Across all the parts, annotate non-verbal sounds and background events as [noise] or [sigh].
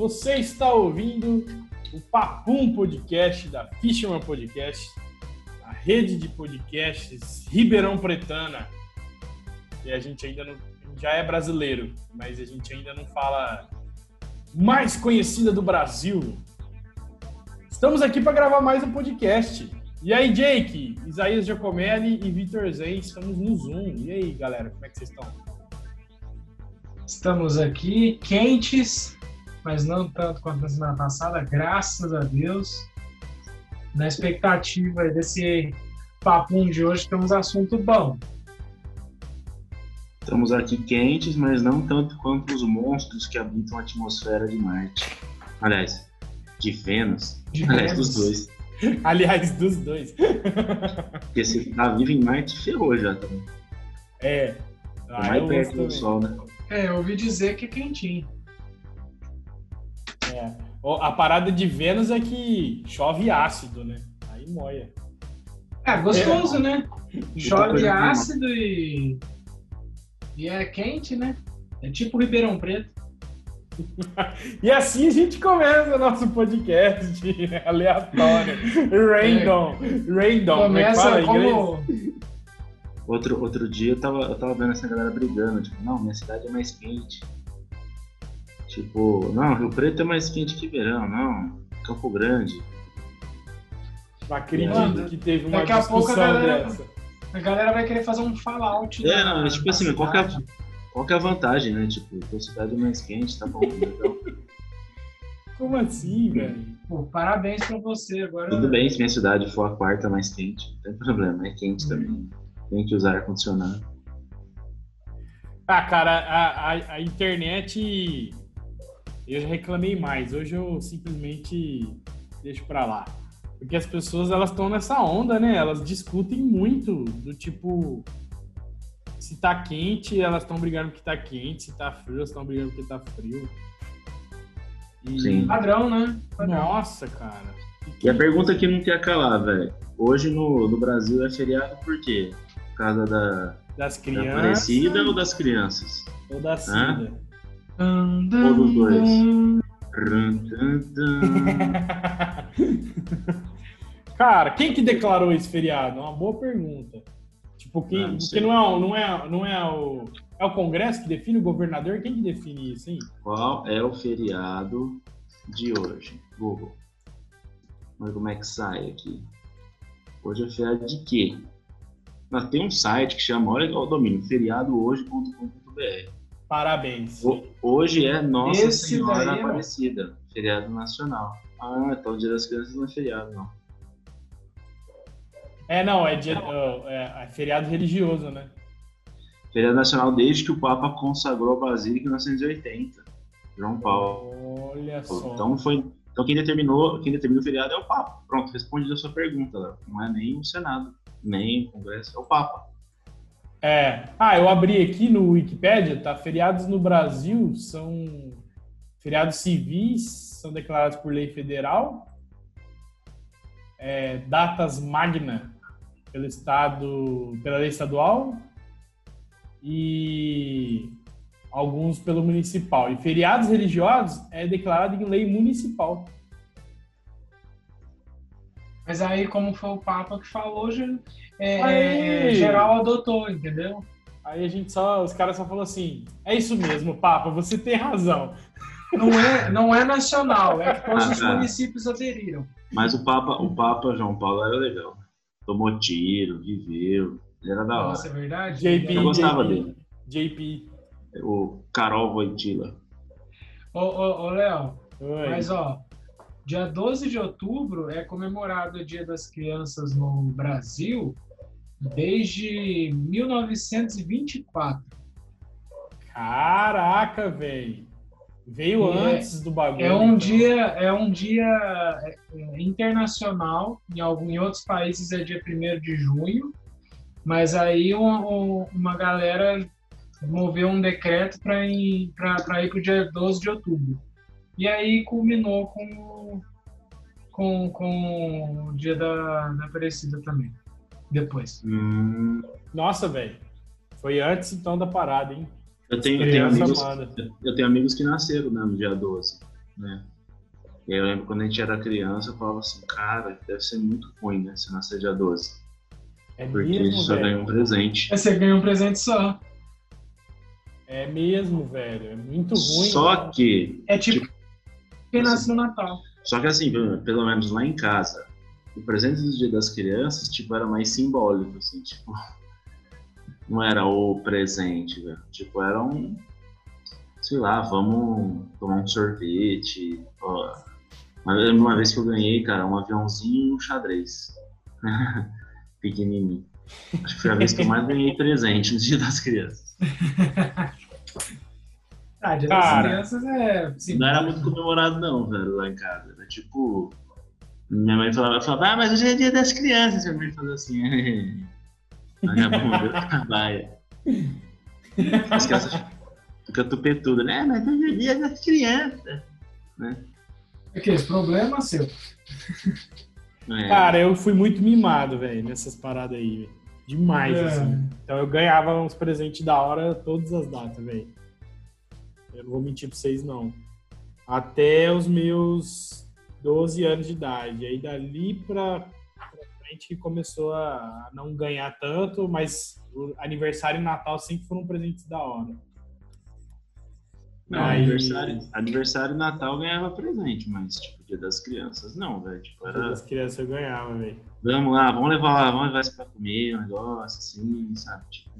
Você está ouvindo o Papum Podcast da Fisherman Podcast, a rede de podcasts Ribeirão Pretana. E a gente ainda não já é brasileiro, mas a gente ainda não fala mais conhecida do Brasil. Estamos aqui para gravar mais um podcast. E aí, Jake, Isaías Giacomelli e Vitor Zen, estamos no Zoom. E aí, galera, como é que vocês estão? Estamos aqui quentes, mas não tanto quanto na semana passada, graças a Deus. Na expectativa desse papum de hoje, temos assunto bom. Estamos aqui quentes, mas não tanto quanto os monstros que habitam a atmosfera de Marte. Aliás, de Vênus. De Aliás, Vênus. dos dois. [laughs] Aliás, dos dois. [laughs] Porque se tá vivo em Marte, ferrou já também. É. Tá Ah, eu mais gosto perto do também. Sol, né? É, eu ouvi dizer que é quentinho. É. A parada de Vênus é que chove ácido, né? Aí moia. É gostoso, né? Chove ácido e. E é quente, né? É tipo Ribeirão Preto. [laughs] E assim a gente começa nosso podcast [laughs] aleatório. Random. Random. como é que Começa fala em inglês? como. Outro, outro dia eu tava, eu tava vendo essa galera brigando. Tipo, não, minha cidade é mais quente. Tipo, não, Rio Preto é mais quente que verão. Não, Campo Grande. Acredito Mano, que teve uma daqui a pouco a discussão galera- dessa. A galera vai querer fazer um fallout. É, da- não, mas tipo assim, qual que, é, qual que é a vantagem, né? Tipo, tua cidade é mais quente, tá bom. Então, Como assim, velho? Pô, parabéns pra você. Agora. tudo bem se minha cidade for a quarta mais quente. Não tem problema, é quente também. Tem que usar ar-condicionado. Ah, cara, a, a, a internet. Eu já reclamei mais. Hoje eu simplesmente deixo pra lá. Porque as pessoas elas estão nessa onda, né? Elas discutem muito do tipo. Se tá quente, elas estão brigando porque tá quente. Se tá frio, elas estão brigando porque tá frio. E- Sim. Padrão, né? Padrão. Nossa, cara. E a pergunta que não quer calar, velho. Hoje no, no Brasil é feriado por quê? Por causa da, Das da crianças Aparecida ou das crianças? ou da Cida. Ou dos dois? [laughs] Cara, quem que declarou esse feriado? É uma boa pergunta. Tipo, quem, Não, porque não é, o- não, é, não é o. É o Congresso que define o governador? Quem que define isso, hein? Qual é o feriado de hoje? Google. Ver como é que sai aqui. Hoje é feriado de quê? Mas tem um site que chama, olha o domínio, feriadohoje.com.br. Parabéns. Ho- Hoje é Nossa Esse Senhora daí, ó. Aparecida, feriado nacional. Ah, então o Dia das Crianças não é feriado, não. É, não, é, dia, é, é feriado religioso, né? Feriado nacional desde que o Papa consagrou a Basílica em 1980. João Paulo. Olha só. Então foi. Então quem determinou, quem determina o feriado é o Papa. Pronto, responde a sua pergunta, Léo. Não é nem o Senado, nem o Congresso, é o Papa. É. Ah, eu abri aqui no Wikipedia, tá? Feriados no Brasil são feriados civis, são declarados por lei federal. É, datas magna pelo estado, pela lei estadual e alguns pelo municipal. E feriados religiosos é declarado em lei municipal. Mas aí, como foi o Papa que falou, já- é, Aí. geral adotou, entendeu? Aí a gente só, os caras só falam assim: é isso mesmo, Papa, você tem razão. Não é, não é nacional, é que todos os Ah, tá. municípios aderiram. Mas o Papa, o Papa João Paulo era legal. Tomou tiro, viveu. Ele era da hora. Nossa, é verdade? JP, Eu gostava JP, dele. JP. O Carol Voitila. Ô, ô, ô, Léo, mas ó, dia 12 de outubro é comemorado o Dia das Crianças no Brasil desde 1924. Caraca, velho. Veio É- antes do bagulho. É um então. dia, é um dia é, é, internacional. Em, algum, em outros países é dia 1 de junho, mas aí uma, um- uma galera moveu um decreto para ir para o dia 12 de outubro. E aí culminou com, o- com, com o dia da, da Aparecida também. Depois. Hum, Nossa, velho. Foi antes então da parada, hein? Eu tenho, eu tenho amigos, eu tenho amigos que nasceram né, no dia 12, né? E aí eu lembro quando a gente era criança, eu falava assim, cara, deve ser muito ruim, né, se nascer dia 12. É porque mesmo, a gente só velho. ganha um presente. Aí você ganha um presente só. É mesmo, velho. É muito ruim. Só né? que, É tipo quem nasce no Natal. só que assim, pelo menos lá em casa, o presente do dia das crianças, tipo, era mais simbólico, assim, tipo, [laughs] não era o presente, velho. Tipo, era um, sei lá, vamos tomar um sorvete, ó. Uma vez- uma vez que eu ganhei, cara, um aviãozinho e um xadrez. [laughs] Pequenininho. Acho que foi a vez que eu mais ganhei presente no dia das crianças. [laughs] Ah, dia Cara. das crianças é. sim. Não era muito comemorado, não, velho, lá em casa. Era tipo. Minha mãe falava, falava ah, mas hoje é dia das crianças. Minha mãe fazia assim. [laughs] Vagabundo, eu trabalho. As crianças ficam tupetudas, né? Mas hoje é dia das crianças. É que problema seu. É, Cara, eu fui muito mimado, velho, nessas paradas aí, velho. Demais, É. assim. Então eu ganhava uns presentes da hora todas as datas, velho. Eu não vou mentir pra vocês, não. Até os meus 12 anos de idade. Aí dali pra frente que começou a não ganhar tanto, mas aniversário e Natal sempre foram presentes da hora. não, Aí- aniversário, aniversário e Natal ganhava presente, mas tipo, dia das crianças, não, velho. Tipo, era. As crianças eu ganhava, velho. Vamos lá, vamos levar, vamos levar isso pra comer, um negócio assim, sabe? Tipo,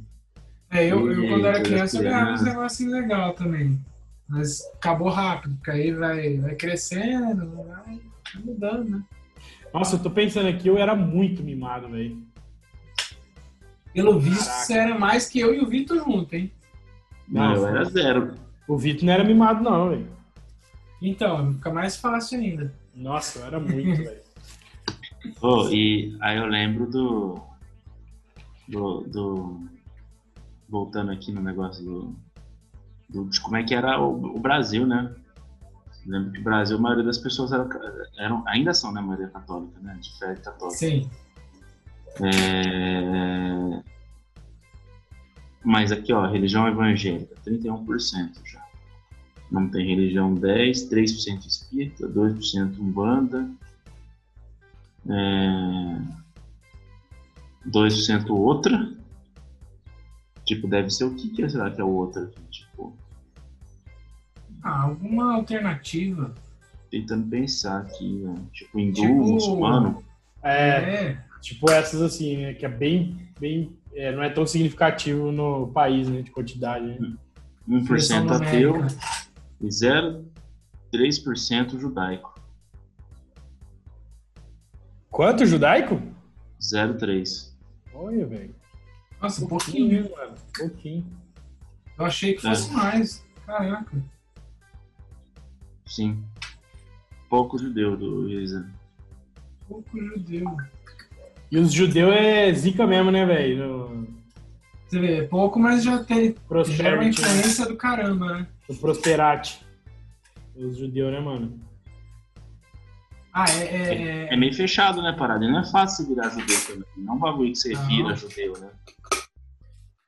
É, eu, eu quando era criança eu ganhava uns negocinhos legais também. Mas acabou rápido, porque aí vai, vai crescendo, vai, mudando, né? Nossa, eu tô pensando aqui, eu era muito mimado, velho. Pelo visto, Caraca. você era mais que eu e o Vitor junto, hein? não, eu Nossa. era zero. O Vitor não era mimado, não, velho. Então, fica mais fácil ainda. Nossa, eu era muito, [laughs] velho. Oh, e aí eu lembro do, do, do- Voltando aqui no negócio do, do- de como é que era o, o Brasil, né? Eu lembro que o Brasil, a maioria das pessoas eram, eram ainda são, né? A maioria católica, né? De fé católica. Sim. É... Mas aqui, ó, religião evangélica, 31% já. Não tem religião 10, 3% espírita, 2% umbanda, é... 2% outra. Tipo, deve ser o que, que será que é o outra aqui? Tipo, Ah, alguma alternativa. tentando pensar aqui, né? Tipo, hindu, Tipo- muçulmano. É, É. tipo essas assim, né? Que é bem, bem, é, não é tão significativo no país, né? De quantidade, né? 1% Expressão ateu e 0,3% judaico. Quanto judaico? 0,3%. Olha, velho. Nossa, um Pouquinho, pouquinho. mano. Pouquinho. Eu achei que fosse mais. Caraca. Sim. Pouco judeu do Isa. Pouco judeu. E os judeus é zica mesmo, né, velho? No Você vê, é pouco, mas já tem já é uma Prosperity, né? influência do caramba, né? no Prosperati. Os judeus, né, mano? Ah, é. é, É é- meio fechado, né, parada? Não é fácil virar judeu também. Não é um bagulho que você Não. vira judeu, né?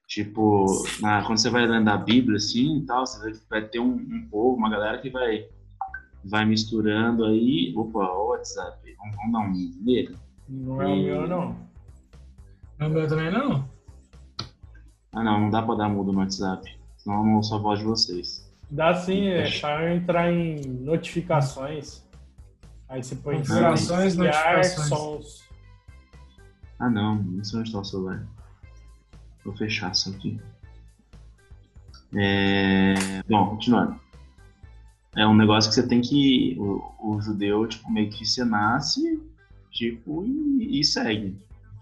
Tipo, na- quando você vai lendo a Bíblia assim e tal, você vai, ter um, um povo, uma galera que vai, vai misturando aí. Opa, o WhatsApp. Vamos, vamos dar um nele? Não é o meu, não. Não, meu também não? Ah, não, não dá pra dar mudo no WhatsApp. Senão eu não ouço a voz de vocês. Dá sim, é só entrar em notificações. Aí você põe Configurações, silenciar notificações. sons. Ah, não, não sei onde está o celular. Vou fechar isso aqui. É, Bom, continuando. É um negócio que você tem que. O, o judeu, tipo, meio que você nasce, tipo, e, e segue.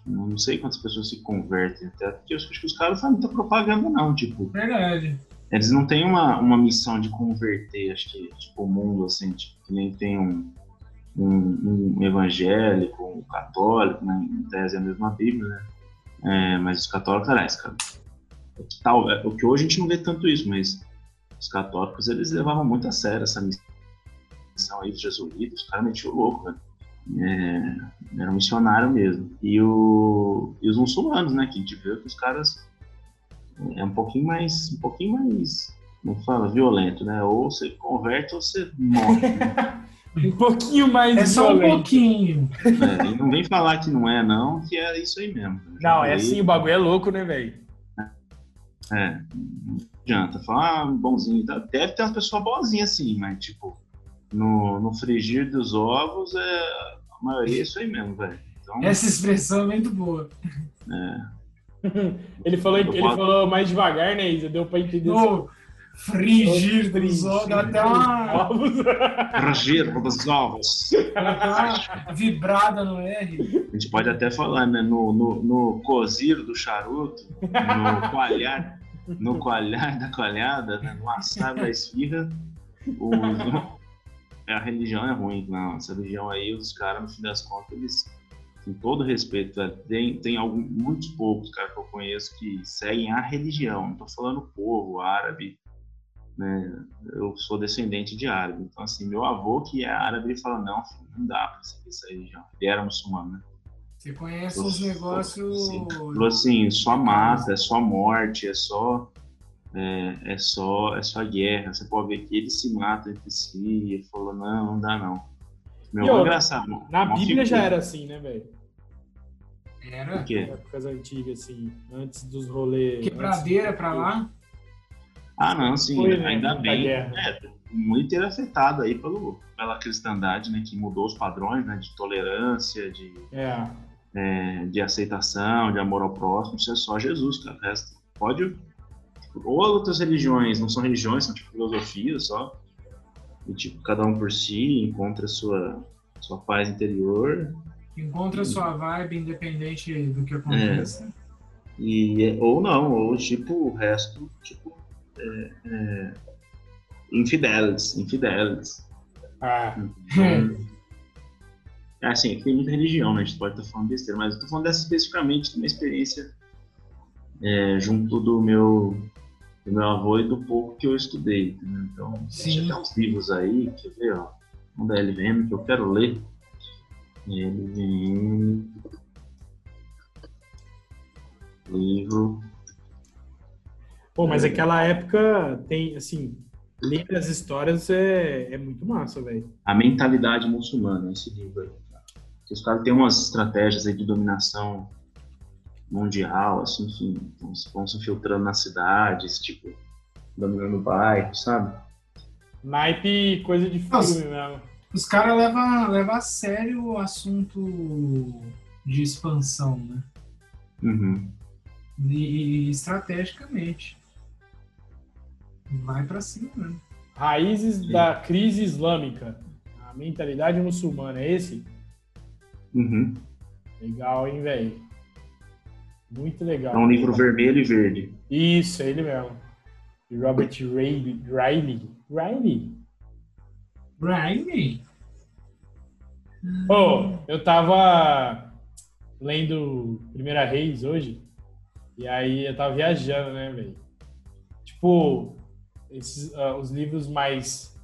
Não não sei quantas pessoas se convertem, até porque eu acho que os caras fazem muita propaganda, não. Tipo, Verdade. eles não têm uma, uma missão de converter, acho que, tipo, o mundo, assim, tipo, que nem tem um, um, um evangélico, um católico, né? Em tese é a mesma Bíblia, né? É, mas os católicos, aliás, cara, é tal, é, o que hoje a gente não vê tanto isso, mas os católicos, eles levavam muito a sério essa missão aí dos jesuítas, os caras metiam louco, velho. É, era um missionário mesmo. E, o, e os muçulmanos, né? Que a gente vê que os caras é um pouquinho mais, um pouquinho mais, como fala, violento, né? Ou você converte ou você morre. Né? [laughs] [laughs] um pouquinho mais É só um pouquinho. É, e não vem falar que não é, não, que é isso aí mesmo. Não, é assim, o bagulho é louco, né, velho? É, não adianta falar ah, bonzinho. Deve ter umas pessoas boazinhas assim, mas tipo, no, no frigir dos ovos, é, a maioria é isso aí mesmo, velho. Então, Essa expressão é muito boa. [laughs] Ele falou, ele falo- falou mais devagar, né, Isa? Deu pra entender. No [laughs] frigir dos ovos, dá até uma, frigir dos ovos. uma vibrada no R. A gente pode até falar, né? No, no, no cozir do charuto, no coalhar, no coalhar da coalhada, né, no assar da esfirra, o, a religião é ruim, não. Essa religião aí, os caras, no fim das contas, eles, com todo respeito, velho, tem, tem algum, muitos poucos, cara, que eu conheço que seguem a religião. Não tô falando o povo árabe, né? Eu sou descendente de árabe. Então, assim, meu avô, que é árabe, ele fala: não, filho, não dá pra seguir essa religião. Ele era muçulmano, né? Você conhece uns negócios. Sim. Falou assim, só mata, é só morte, é só é, é só é só guerra. Você pode ver que eles se matam entre si. Ele falou, não, não dá não. Meu E avô é engraçado. Na Bíblia já figura. era assim, né, velho? Era O quê? Épocas antigas, assim, antes dos rolês. quebradeira pra lá. Ah, não, sim, Foi, né, ainda muita bem. É, muito afetado aí pelo, pela cristandade, né, que mudou os padrões, né, de tolerância, de, É. é, de aceitação, de amor ao próximo. Isso é só Jesus, cara. O resto pode. Ou outras religiões, não são religiões, são tipo filosofias só. E, tipo, cada um por si encontra sua, sua paz interior. Encontra sua vibe independente do que aconteça. E, ou não, ou tipo, o resto, tipo, é, é, infidelis, infidelis. Ah, Então, é assim, tem muita religião, né? A gente pode estar falando besteira, mas eu tô falando dessa especificamente de uma experiência é, junto do meu, do meu avô e do pouco que eu estudei. entendeu? Então, Sim. tem até uns livros aí, quer ver, ó, um da LVM que eu quero ler. LVM. Livro. Pô, mas aquela época tem, assim, ler as histórias é, é muito massa, velho. A mentalidade muçulmana, esse livro aí. cara. Os caras têm umas estratégias aí de dominação mundial, assim, enfim, então, vão se infiltrando nas cidades, tipo, dominando o bairro, sabe? Naipe, coisa de filme Nossa. mesmo. Os caras levam leva a sério o assunto de expansão, né? Uhum. E, e estrategicamente. Vai pra cima mesmo. Raízes Sim. da crise islâmica. A mentalidade muçulmana, é esse? Uhum. Legal, hein, velho? Muito legal. É um livro vermelho e verde. Isso, é ele mesmo. De Robert Riley. Riley? Riley? Raimi? Pô, eu tava lendo Primeira Reis hoje, e aí eu tava viajando, né, velho? Tipo, esses, ah, os livros mais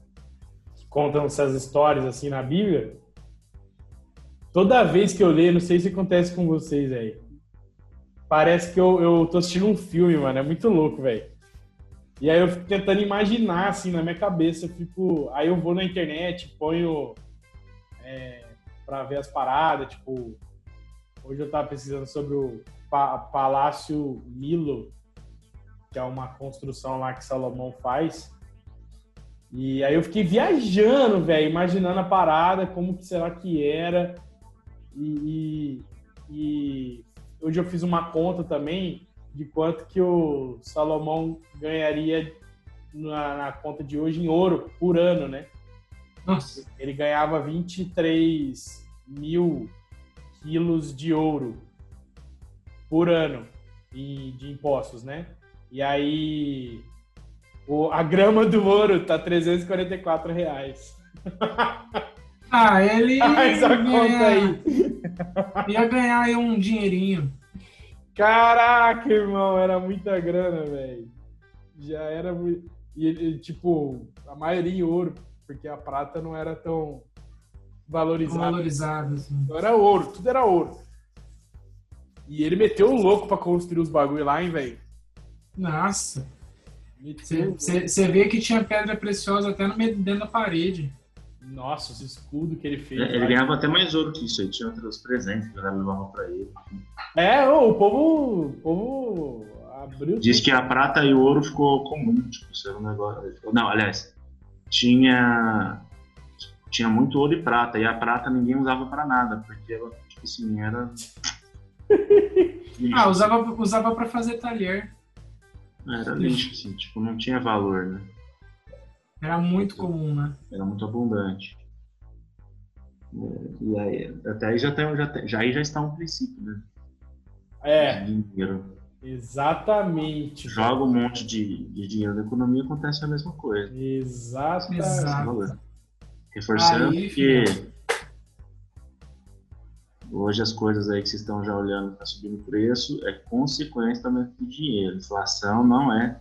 que contam essas histórias assim na Bíblia, toda vez que eu leio, não sei se acontece com vocês aí, parece que eu, eu tô assistindo um filme, mano, é muito louco, velho. E aí eu fico tentando imaginar, assim, na minha cabeça, eu fico... Aí eu vou na internet, ponho é, pra ver as paradas, tipo... Hoje eu tava pesquisando sobre o Pa- Palácio Milo, que é uma construção lá que Salomão faz. E aí eu fiquei viajando, velho, imaginando a parada, como que será que era. E, e- e hoje eu fiz uma conta também de quanto que o Salomão ganharia na, na conta de hoje em ouro por ano, né? Nossa, Ele ganhava 23 mil quilos de ouro por ano e de impostos, né? E aí o- a grama do ouro tá 344 reais. [laughs] Ah, ele [laughs] Faz a ia conta ganhar- aí. ia ganhar aí um dinheirinho. Caraca, irmão, era muita grana, velho. Já era muito. E tipo, a maioria em ouro, porque a prata não era tão valorizada. Valorizado, assim. Então era ouro, tudo era ouro. E ele meteu o louco pra construir os bagulho lá, hein, velho? Nossa. Você vê que tinha pedra preciosa até no meio, dentro da parede. Nossa, esse escudo que ele fez. Ele lá. ganhava até mais ouro que isso aí. Tinha outros presentes que eu levava pra ele. É, o povo, o povo abriu. Diz que a prata e o ouro ficou comum. Tipo, isso era um negócio. Não, aliás, tinha. Tinha muito ouro e prata. E a prata ninguém usava pra nada. Porque ela, tipo assim, era. [laughs] Ah, usava, usava pra fazer talher. Era lixo, assim. Tipo, não tinha valor, né? Era muito comum, né? Era muito abundante. É, E aí, até aí já, tem, já, tem- já, aí já está um princípio, né? É, dinheiro. exatamente. Joga um monte de, de dinheiro na economia acontece a mesma coisa. Exatamente. Exato. Valor. Reforçando Aí, que hoje as coisas aí que vocês estão já olhando que está subindo o preço é consequência do aumento do dinheiro. Inflação não é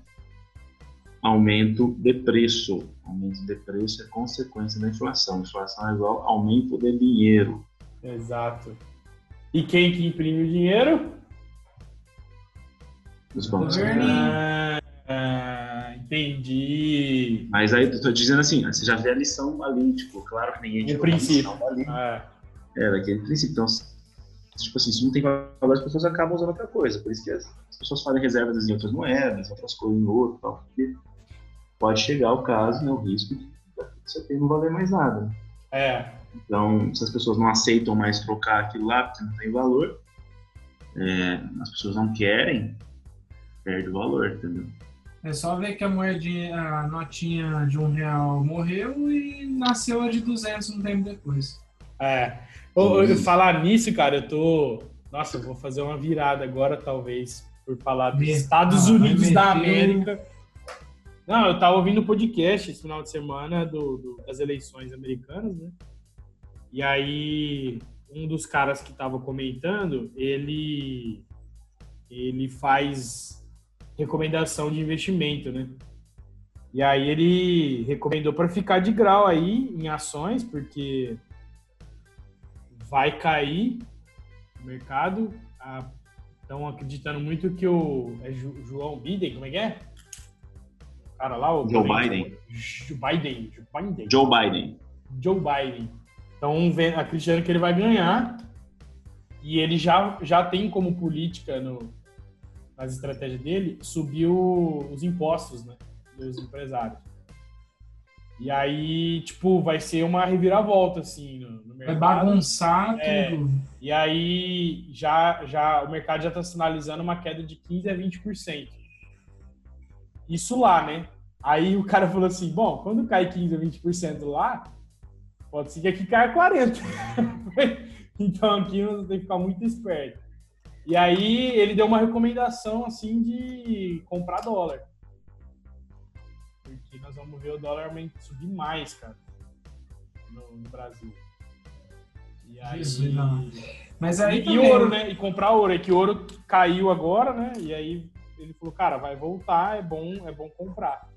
aumento de preço. Aumento de preço é consequência da inflação. Inflação é igual aumento de dinheiro. Exato. E quem que imprime o dinheiro? Os bancos. Ah, ah, entendi. Mas aí eu tô dizendo assim, você já vê a lição ali, tipo, claro que ninguém a princípio. lição dali. É, daquele princípio. Então, tipo assim, se não tem valor, as pessoas acabam usando outra coisa. Por isso que as as pessoas fazem reservas em outras moedas, outras coisas em outro e tal. Porque pode chegar o caso, né, o risco de você ter não valer mais nada. é. Então, se as pessoas não aceitam mais trocar aquilo lá porque não tem valor, é, as pessoas não querem, perde o valor, entendeu? É só ver que a moedinha, a notinha de um real morreu e nasceu a de 200 um tempo depois. É. Eu falar nisso, cara, eu tô. Nossa, eu vou fazer uma virada agora, talvez, por falar dos Me- Estados ah, Unidos da América. Não, eu tava ouvindo o podcast esse final de semana do, do- das eleições americanas, né? E aí, um dos caras que tava comentando, ele, ele faz recomendação de investimento, né? E aí ele recomendou para ficar de grau aí em ações, porque vai cair o mercado. Estão acreditando muito que o é João Biden, como é que é? O cara lá, o Joe Biden. Joe Biden, Joe Biden. Joe Biden. Joe Biden. Então, vem- acreditando que ele vai ganhar. E ele já, já tem como política no, nas estratégias dele subir o- os impostos né, dos empresários. E aí, tipo, vai ser uma reviravolta, assim, no, no Vai mercado. bagunçar É. tudo. E aí, já, já, o mercado já está sinalizando uma queda de 15% a 20%. Isso lá, né? Aí o cara falou assim, bom, quando cai 15% a 20% lá, pode ser que aqui caia 40%. [laughs] então aqui nós tem que ficar muito esperto. E aí ele deu uma recomendação, assim, de comprar dólar. Nós vamos ver o dólar subir mais, cara, no, no Brasil. E aí... Jesus, não. Mas aí E, e também- ouro, né? E comprar ouro. É que ouro caiu agora, né? E aí ele falou, cara, vai voltar, é bom, é bom comprar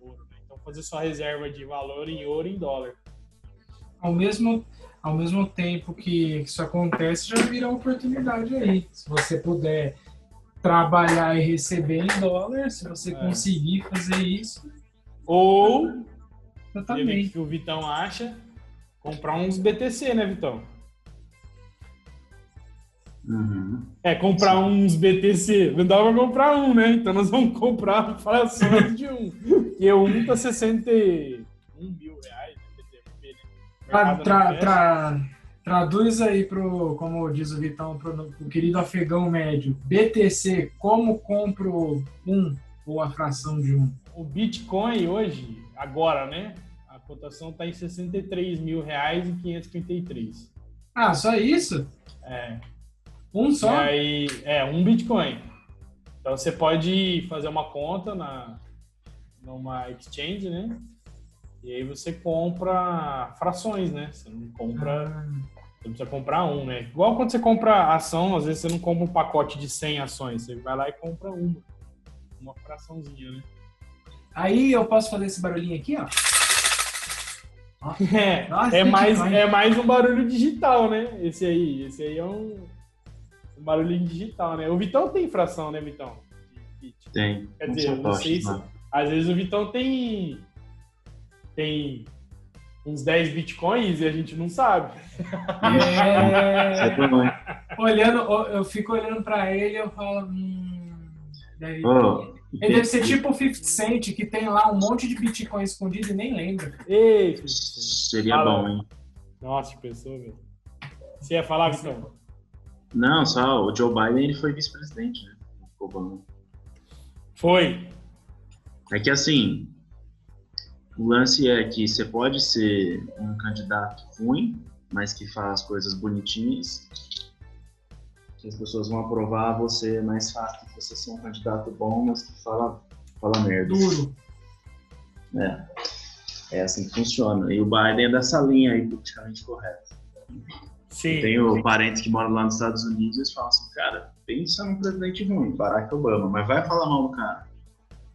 ouro. né? Então fazer sua reserva de valor em ouro e em dólar. ao mesmo, ao mesmo tempo que isso acontece, já vira oportunidade aí. Se você puder trabalhar e receber em dólar, se você É. conseguir fazer isso, Ou, eu ver o que o Vitão acha, comprar uns BTC, né, Vitão? Uhum. É, comprar uns BTC. Não dá pra comprar um, né? Então nós vamos comprar [laughs] frações de um. Porque um tá 61 mil reais. né? Né? Tra- tra- traduz aí pro, como diz o Vitão, pro, pro querido afegão médio. BTC, como compro um ou a fração de um? o Bitcoin hoje, agora, né? A cotação está em 63 mil reais e 533. Ah, só isso? É. Um só? aí, é, um Bitcoin. Então você pode fazer uma conta na numa exchange, né? E aí você compra frações, né? Você não compra, Ah, você precisa comprar um, né? Igual quando você compra ação, às vezes você não compra um pacote de 100 ações, você vai lá e compra uma. Uma fraçãozinha, né? Aí eu posso fazer esse barulhinho aqui, ó. [laughs] É, Nossa, é, mais, demais. é mais um barulho digital, né? Esse aí. Esse aí é um, um barulhinho digital, né? O Vitão tem fração, né, Vitão? Tem. Quer dizer, eu não sei satoshis, se- né? Às vezes o Vitão tem. tem uns 10 bitcoins e a gente não sabe. É, hein? olhando, eu fico olhando pra ele e eu falo. Hum, daí- Ô, ele deve ser tipo o 50 Cent, que tem lá um monte de Bitcoin escondido e nem lembra. Ei. Seria Fala. bom, hein? Nossa, que pessoa, velho. Você ia falar, Vitão? Não, só o Joe Biden ele foi vice-presidente, né? Obama. Foi. É que assim, o lance é que você pode ser um candidato ruim, mas que faz coisas bonitinhas. Que as pessoas vão aprovar você é mais fácil você ser um candidato bom, mas que fala, fala merda. Duro. É. É assim que funciona. E o Biden é dessa linha aí politicamente correta. Sim. Tenho parentes que moram lá nos Estados Unidos e eles falam assim, cara, pensa num presidente ruim, Barack Obama, mas vai falar mal do cara.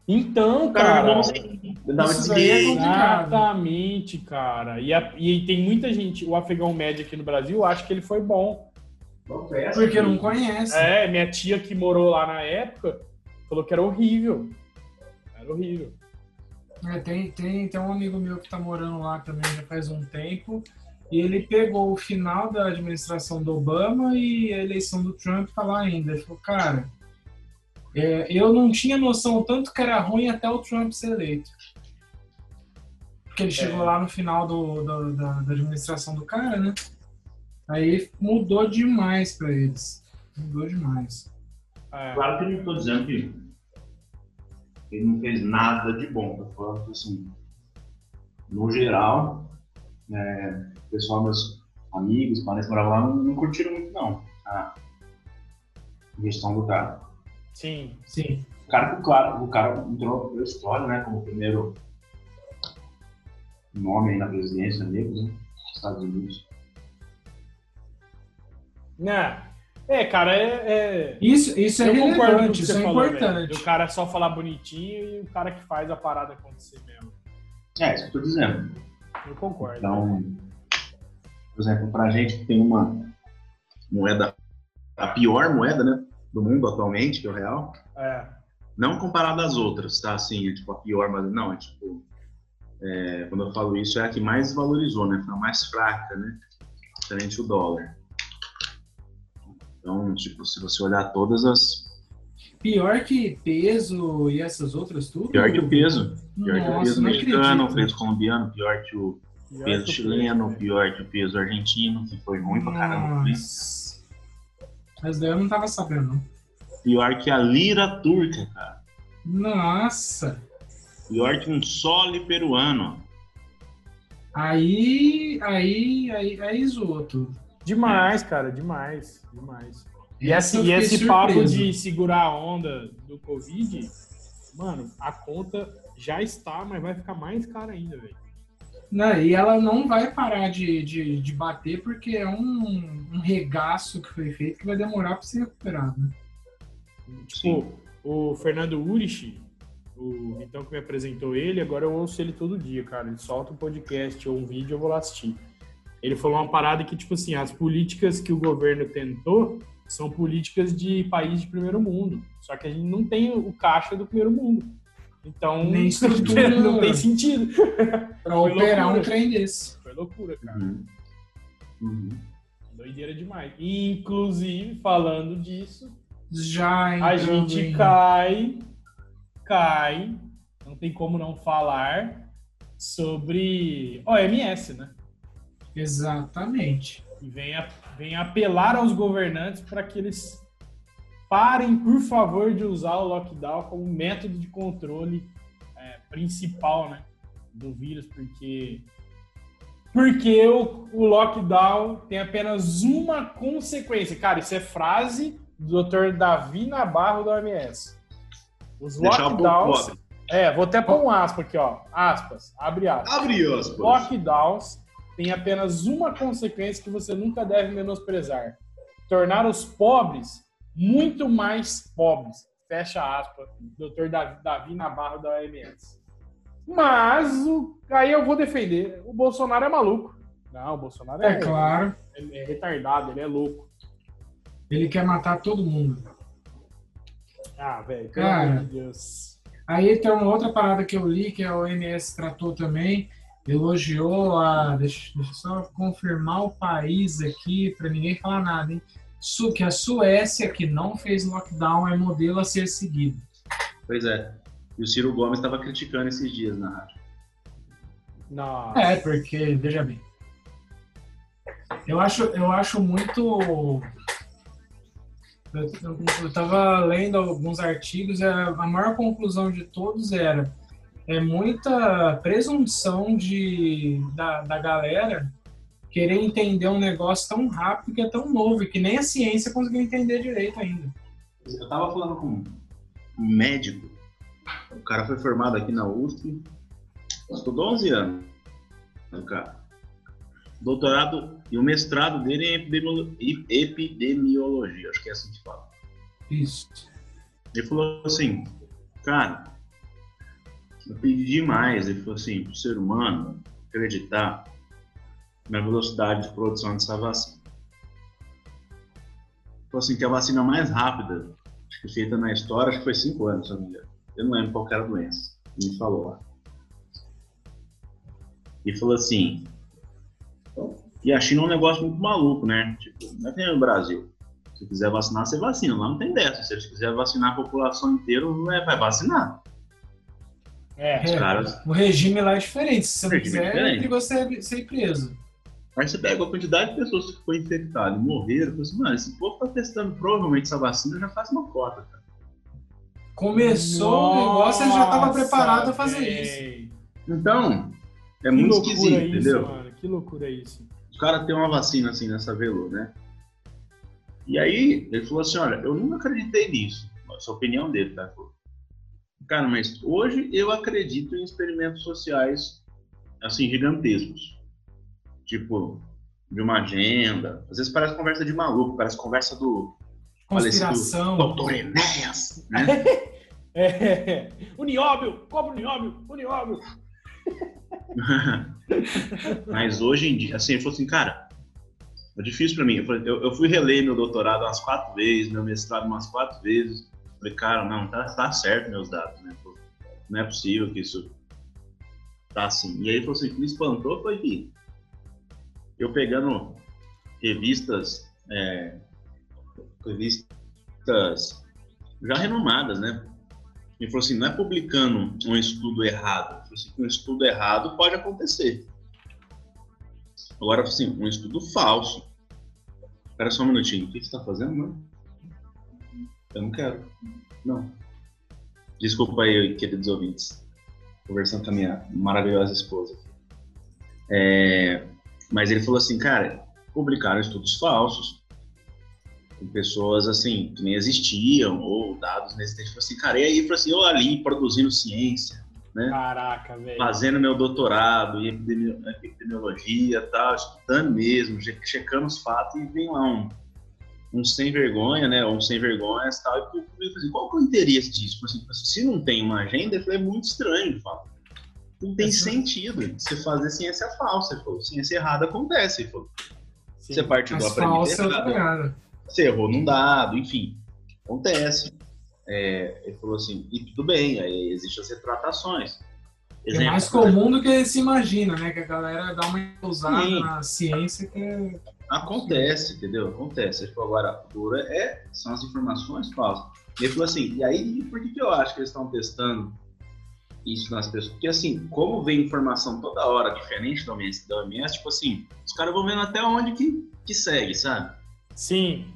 Então, O cara cara. Isso é. Exatamente, cara. E, a- e tem muita gente, o afegão médio aqui no Brasil acha que ele foi bom. Porque não conhece. É, minha tia que morou lá na época falou que era horrível. Era horrível. É, tem, tem, tem um amigo meu que tá morando lá também já faz um tempo. E ele pegou o final da administração do Obama e a eleição do Trump tá lá ainda. Ele falou, cara, é, eu não tinha noção tanto que era ruim até o Trump ser eleito. Porque ele chegou É. lá no final do, do- da, da administração do cara, né? Aí mudou demais pra eles. Mudou demais. É. Claro que eu não estou dizendo que ele não fez nada de bom. Tô falando que, assim, no geral, é, o pessoal, meus amigos, parentes que moravam lá, não, não curtiram muito, não. A gestão do cara. Sim. Sim. O cara, o cara, o cara entrou na história, né, como o primeiro nome aí na presidência negro, né, dos Estados Unidos. É, é cara, é. é- Isso, isso é Eu o que relevante, isso é falou, velho. importante. Do cara só falar bonitinho e o cara que faz a parada acontecer mesmo. É, isso que eu tô dizendo. Eu concordo. Então, por exemplo, pra gente que tem uma moeda, a pior moeda, né, do mundo atualmente, que é o real, É. não comparado às outras, tá? Assim, é tipo a pior, mas não, é tipo, é, quando eu falo isso, é a que mais valorizou, né? Foi a mais fraca, né? Diferente do dólar. Então, tipo, se você olhar todas as. Pior que peso e essas outras tudo? Pior que o peso. Pior que o Nossa, peso mexicano, o peso colombiano, pior que o Pior peso que chileno, preço, pior que o peso argentino, que foi ruim pra caramba. né? Nossa. Mas daí eu não tava sabendo, não. Pior que a lira turca, cara. Nossa. Pior que um sole peruano. Aí, aí, aí, aí zoou tudo. Demais, cara, demais. Demais. E, eu e esse papo de segurar a onda do Covid, mano, a conta já está, mas vai ficar mais cara ainda, velho. Não, e ela não vai parar de, de, de bater porque é um, um regaço que foi feito que vai demorar pra ser recuperado. né? Tipo, o Fernando Urich, o Vitão que me apresentou ele, agora eu ouço ele todo dia, cara. Ele solta um podcast ou um vídeo, eu vou lá assistir. Ele falou uma parada que, tipo assim, as políticas que o governo tentou são políticas de país de primeiro mundo. Só que a gente não tem o caixa do primeiro mundo. Então, Nem estrutura. [laughs] não tem sentido. [laughs] Pra Foi operar loucura. um trem desse. Foi loucura, cara. Uhum. Uhum. Doideira demais. E, inclusive, falando disso, Já a gente em- cai, cai, não tem como não falar sobre OMS, né? Exatamente. E vem, a- vem apelar aos governantes para que eles parem, por favor, de usar o lockdown como método de controle é, principal, né, do vírus, porque porque o, o lockdown tem apenas uma consequência. Cara, isso é frase do Dr. Davi Nabarro da OMS. Os lockdowns. É, vou até pôr um aspa aqui, ó. Aspas, abre aspas. Abre aspas. Lockdowns têm apenas uma consequência que você nunca deve menosprezar: tornar os pobres muito mais pobres. Fecha aspas, Dr. Davi, Davi Navarro da OMS. Mas o- aí eu vou defender. O Bolsonaro é maluco. Não, o Bolsonaro é, É claro. é- é retardado, ele é louco. Ele quer matar todo mundo. Ah, velho, pelo Cara. amor de Deus. Aí tem uma outra parada que eu li, que a OMS tratou também, elogiou a. Deixa, deixa eu só confirmar o país aqui, para ninguém falar nada, hein? Su- que a Suécia, que não fez lockdown, é modelo a ser seguido. Pois é. E o Ciro Gomes estava criticando esses dias na rádio. Nossa. É, porque, veja bem. Eu acho, eu acho muito. Eu, eu, eu tava lendo alguns artigos e a maior conclusão de todos era é muita presunção de, da, da galera querer entender um negócio tão rápido que é tão novo e que nem a ciência conseguiu entender direito ainda. Eu tava falando com um médico. O cara foi formado aqui na USP. Estudou 11 anos. O cara. Doutorado e o mestrado dele é em epidemiolo- epidemiologia. Acho que é assim que fala. Isso. Ele falou assim, cara, eu pedi demais. Ele falou assim, pro ser humano acreditar na velocidade de produção dessa vacina. Ele falou assim, que a vacina mais rápida, acho que feita na história, acho que foi cinco anos, se eu não lembro qual era a doença. Me falou lá. E falou assim, e a China é um negócio muito maluco, né? Tipo, não é que no Brasil. Se quiser vacinar, você vacina. Lá não tem dessa. Se eles quiserem vacinar a população inteira, é, vai vacinar. É. É. caras. O regime lá é diferente. Se você não Regime quiser, é perigoso ser, ser preso. Aí você pega a quantidade de pessoas que foi infectado e morreram. Fala assim, mano, esse povo tá testando provavelmente essa vacina já faz uma cota, cara. Começou o negócio, ele já estava Nossa, preparado a fazer isso. Então, é Que muito esquisito, isso, entendeu? mano. Que loucura isso. Os caras têm uma vacina assim nessa velô, né? E aí, ele falou assim: olha, eu nunca acreditei nisso. Essa é a opinião dele, tá? Ele falou, Cara, mas hoje eu acredito em experimentos sociais, assim, gigantescos. Tipo, de uma agenda. Às vezes parece conversa de maluco, parece conversa do Conspiração. Doutor Enéas, né? [laughs] É. Unióbio! Cobra Unióbio! Unióbio! [laughs] Mas hoje em dia, assim, ele falou assim, cara, é difícil pra mim. Eu, falei, eu, eu fui reler meu doutorado umas quatro vezes, meu mestrado umas quatro vezes. Falei, cara, não, tá, tá certo meus dados, né? Não é possível que isso tá assim. E aí falou assim, o que me espantou foi que eu pegando revistas, é, revistas já renomadas, né? Ele falou assim, não é publicando um estudo errado. Ele assim, um estudo errado pode acontecer. Agora, assim, um estudo falso. Espera só um minutinho. O que você está fazendo, mano? Eu não quero. Não. Desculpa aí, queridos ouvintes. Conversando com a minha maravilhosa esposa. É, Mas ele falou assim, cara, publicaram estudos falsos com pessoas, assim, que nem existiam, ou dados nesse texto. Assim, cara, e aí, falou assim, eu ali produzindo ciência, né? Caraca, velho. fazendo meu doutorado em epidemi- epidemiologia tal, estudando mesmo, che- checando os fatos e vem lá um, um sem vergonha, né, um sem vergonhas e tal, e eu falei assim, qual que é o interesse disso? Falei assim, se não tem uma agenda, eu falei, é muito estranho, fala. Não tem Exato. sentido você fazer ciência falsa, ele falou, ciência errada acontece, ele falou. Sim. Você partiu é outra aprendizado, pegada. você errou num dado, enfim, acontece. É, ele falou assim, e tudo bem, aí existem as retratações. É Exemplo, mais por exemplo, comum do que se imagina, né? Que a galera dá uma usada Sim. na ciência que é... Acontece, entendeu? Acontece. Ele falou, agora, dura é, são as informações falsas. E ele falou assim, e aí, por que, que eu acho que eles estão testando isso nas pessoas? Porque, assim, como vem informação toda hora diferente da OMS, da OMS tipo assim, os caras vão vendo até onde que, que segue, sabe? Sim.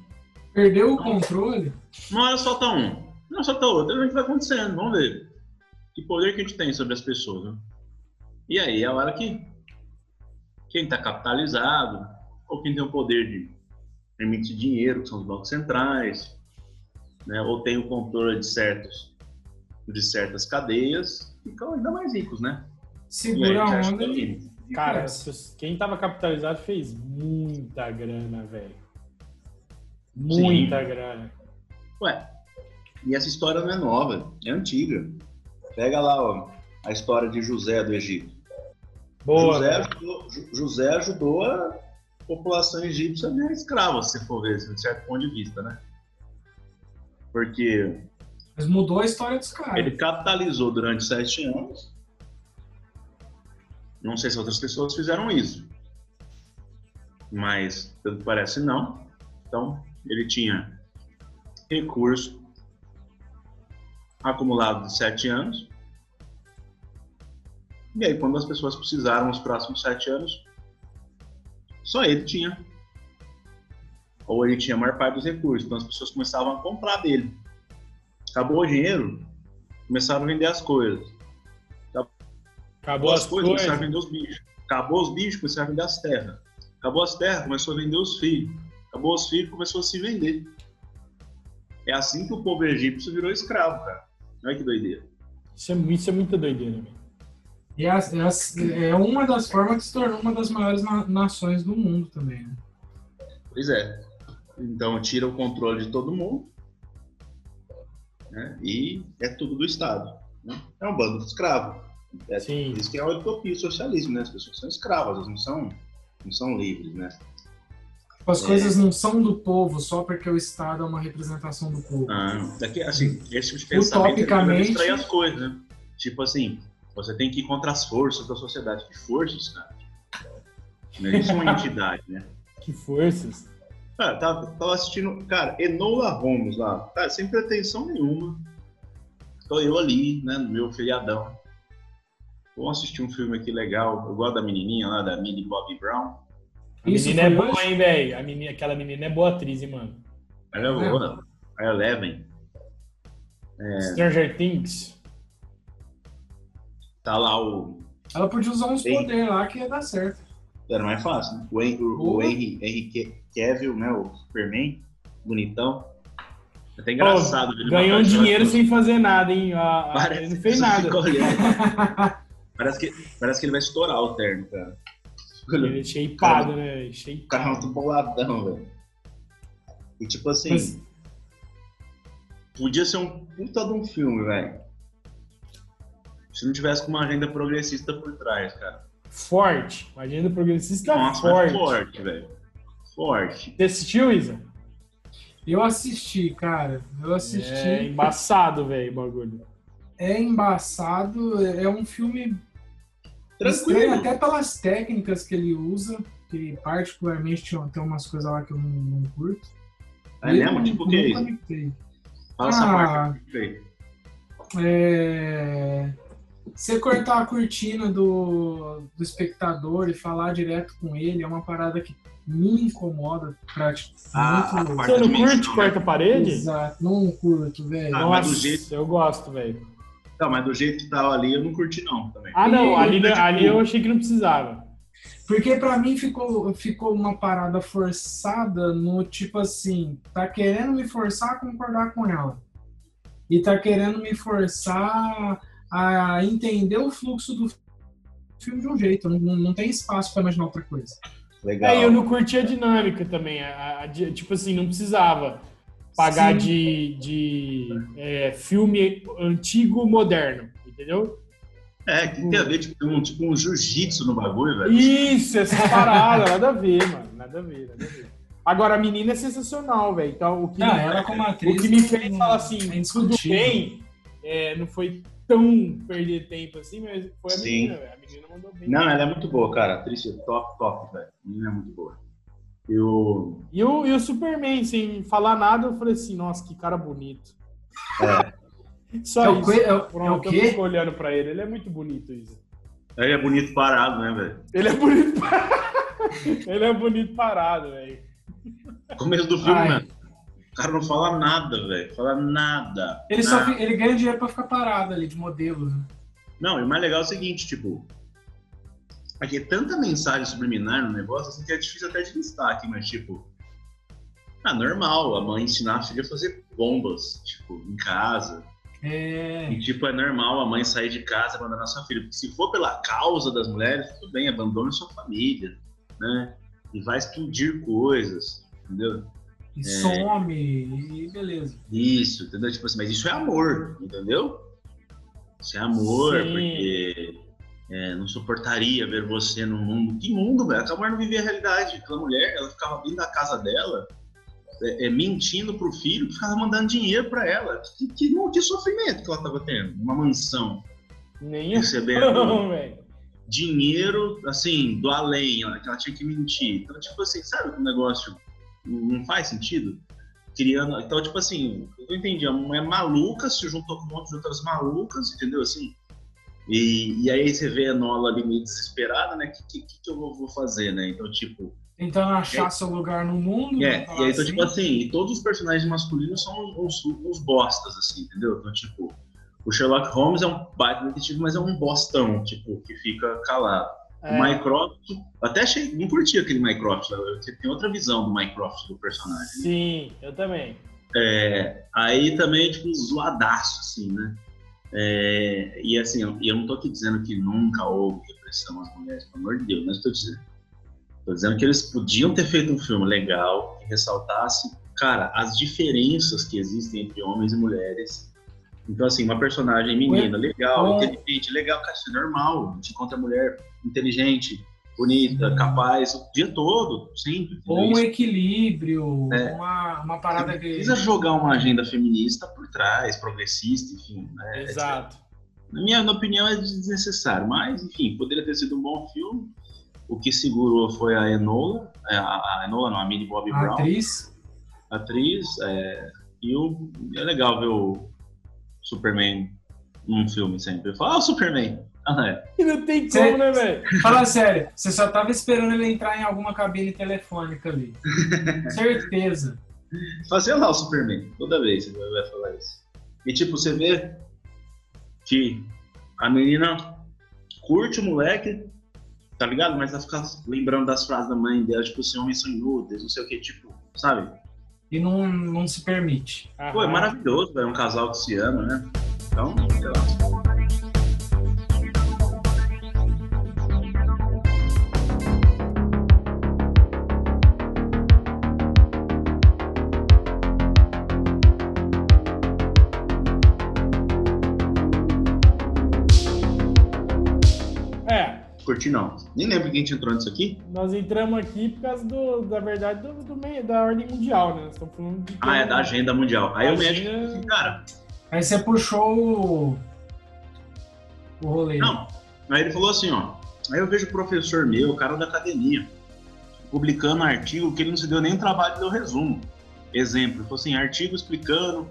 perdeu o controle. Uma hora solta um, não solta outro, a gente vai acontecendo, vamos ver. Que poder que a gente tem sobre as pessoas, né? E aí é a hora que quem está capitalizado, ou quem tem o poder de emitir dinheiro, que são os bancos centrais, né? ou tem o controle de certos de certas cadeias, ficam ainda mais ricos, né? Segura a onda que- e... Cara, quem tava capitalizado fez muita grana, velho. Muita grana. Ué, e essa história não é nova, é antiga. Pega lá ó, a história de José do Egito. Boa. José, ajudou, Ju- José ajudou a população egípcia virar escrava, se for ver, de certo ponto de vista, né? Porque Mas mudou a história dos caras. Ele capitalizou durante sete anos. Não sei se outras pessoas fizeram isso. Mas, pelo que parece, não. Então, ele tinha recurso acumulado de sete anos. E aí, quando as pessoas precisaram nos próximos sete anos, só ele tinha. Ou ele tinha a maior parte dos recursos. Então, as pessoas começavam a comprar dele. Acabou o dinheiro, começaram a vender as coisas. Acabou as coisas, começaram a vender os bichos. Acabou os bichos, começaram a vender as terras. Acabou as terras, começou a vender os filhos. Acabou os filhos, começou a se vender. É assim que o povo egípcio virou escravo, cara. Olha que doideira. Isso é, isso é muita doideira, velho. E é, é, é uma das formas que se tornou uma das maiores na, nações do mundo também, né? Pois é. Então tira o controle de todo mundo né? e é tudo do Estado. Né? É um bando de escravos. É Sim. isso que é a utopia o socialismo, né? As pessoas são escravas, elas não são, não são livres, né? As coisas não são do povo só porque o Estado é uma representação do povo. Ah, daqui, assim, esse tipo de pensamento Utopicamente- extrair as coisas, né? Tipo assim, você tem que ir contra as forças da sociedade. Que forças, cara? Isso é uma entidade, né? [laughs] Que forças. Cara, tava, tava assistindo, cara, Enola Holmes lá, cara, sem pretensão nenhuma. Tô eu ali, né, no meu feriadão. Vamos assistir um filme aqui legal. Eu gosto da menininha lá, da Millie Bobby Brown. A Isso menina é boa, hoje? hein, velho? A menina, aquela menina é boa atriz, hein, mano? Ela é boa. A Eleven. É. Stranger Things. Tá lá o. Ela podia usar uns Sim. poderes lá que ia dar certo. Era mais fácil, né? O, Henry, o, o. Henry, Henry Ca- Cavill, né? O Superman. Bonitão. É Até engraçado. Ganhou dinheiro sem fazer nada, hein? A- Parece ele não fez nada. olhando. [laughs] parece, que, parece que ele vai estourar o terno, cara. Ele é shapeado, né? Shapeado. O cara é muito boladão, velho. E tipo assim, Mas- podia ser um puta de um filme, velho. Se não tivesse com uma agenda progressista por trás, cara. Forte. A agenda progressista Nossa, é forte. forte, velho. Forte. Você assistiu, Isa? Eu assisti, cara. Eu assisti. É embaçado, velho, o bagulho. É embaçado. É um filme Tranquilo. estranho até pelas técnicas que ele usa. Que particularmente tinha- tem umas coisas lá que eu não, não curto. É mesmo? Tipo o que é não isso? Fala essa Ah. parte aí. É... Você cortar a cortina do, do espectador e falar direto com ele é uma parada que me incomoda praticamente. Ah, muito. Você não curte né? quarta parede? Exato, não curto, velho. Ah, Nossa, mas do jeito- eu gosto, velho. Não, mas do jeito que tava ali, eu não curti não também. Ah, não, E- ali, tipo- ali eu achei que não precisava. Porque pra mim ficou, ficou uma parada forçada no tipo assim, tá querendo me forçar a concordar com ela. E tá querendo me forçar a entender o fluxo do filme de um jeito. Não, não tem espaço pra imaginar outra coisa. Legal. É, eu não curti a dinâmica também. a- a- de- tipo assim, não precisava pagar Sim. de, de é, filme antigo moderno, entendeu? É, que tem a ver, tipo, um, tipo um jiu-jitsu no bagulho, velho. Isso, essa parada, nada a ver, mano. Nada a ver, nada a ver. Agora, a menina é sensacional, velho. Então, o que, Não, me, ela como atriz. o que me fez falar assim, é tudo bem, é, não foi tão perder tempo assim, mas foi a Sim. menina, velho. A menina mandou bem. Não, ela é muito boa, cara. A atriz é top, top, velho. A menina é muito boa. Eu... E o, e o Superman, sem falar nada, eu falei assim, nossa, que cara bonito. [laughs] Só É o isso. que- é o- Pronto, é o eu fico olhando pra ele. Ele é muito bonito, Isa. Ele é bonito parado, né, velho? Ele é bonito [laughs] parado. ele é bonito parado, velho. Começo do filme, Ai. mano. O cara não fala nada, velho. Fala nada. Ele, só, nada. fi- ele ganha dinheiro pra ficar parado ali, de modelo. Né? Não, e o mais legal é o seguinte, tipo... Aqui é tanta mensagem subliminar no negócio, assim, que é difícil até de listar aqui, mas, tipo... Ah, normal, a mãe ensinar a filha a fazer bombas, tipo, em casa. É. E, tipo, é normal a mãe sair de casa e abandonar sua filha. Porque se for pela causa das mulheres, tudo bem, abandone sua família, né? E vai explodir coisas, entendeu? E some, e beleza. Isso, entendeu? Tipo assim, mas isso é amor, entendeu? Isso é amor, Sim. porque é, não suportaria ver você num mundo. Que mundo, velho? Aquela mulher não vivia a realidade. Aquela mulher, ela ficava dentro da casa dela é, é, mentindo pro filho que ficava mandando dinheiro para ela. Que, que, que, sofrimento que ela tava tendo. Uma mansão. Nem recebendo não, [laughs] dinheiro, assim, do além, que ela tinha que mentir. Então, tipo assim, sabe que o negócio não faz sentido? Criando. Então, tipo assim, eu entendi, a mulher maluca se juntou com um monte de outras malucas, entendeu? Assim. E, e aí você vê a Nola ali meio desesperada, né? O que, que, que, eu vou fazer, né? Então, tipo, Tentando achar é, seu lugar no mundo. É, e aí, então, assim. tipo assim, todos os personagens masculinos são uns, uns bostas, assim, entendeu? Então, tipo, o Sherlock Holmes é um baita detetive, mas é um bostão, tipo, que fica calado. É. O Mycroft, até achei, não curti aquele Mycroft, eu tenho outra visão do Mycroft, do personagem. Sim, eu também. É, aí também, tipo, zoadaço, assim, né? É, e assim, eu, eu não tô aqui dizendo que nunca houve repressão às mulheres, pelo amor de Deus, não estou dizendo. Estou dizendo que eles podiam ter feito um filme legal que ressaltasse, cara, as diferenças que existem entre homens e mulheres. Então, assim, uma personagem menina, legal, inteligente, legal, cara, isso é normal. Te encontra mulher inteligente, bonita, uhum. capaz, o dia todo, sempre. Ou um equilíbrio, é. uma, uma parada Você que. Precisa jogar uma agenda feminista por trás, progressista, enfim. Né? Exato. Na minha opinião, é desnecessário, mas, enfim, poderia ter sido um bom filme. O que segurou foi a Enola, é, a, Enola não, a Millie Bobby a Brown. Atriz. Atriz, é, e o, é legal ver o Superman num filme sempre. Fala, ah, o Superman! [laughs] Ah, é. E não tem como, Cê, né, velho? [laughs] Fala sério, você só tava esperando ele entrar em alguma cabine telefônica ali. [laughs] Certeza. Fazer lá o Superman, toda vez você vai falar isso. E tipo, você vê que a menina curte o moleque, tá ligado? Mas vai ficar lembrando das frases da mãe dela, tipo, assim, homens são inúteis, não sei o que, tipo, sabe? E não, não se permite. Pô, é maravilhoso, é um casal que se ama, né? Então, sei lá. Curti, não. Nem lembro quem a gente entrou nisso aqui. Nós entramos aqui por causa do, da verdade do, do meio, da ordem mundial, né? Nós estamos falando de. Ah, é da agenda mundial. Aí o médico, agenda... cara. Aí você puxou o. o rolê. Não. Aí ele falou assim, ó. Aí eu vejo o professor meu, o cara da academia, publicando artigo que ele não se deu nem trabalho de ler o resumo. Exemplo, ele falou assim, artigo explicando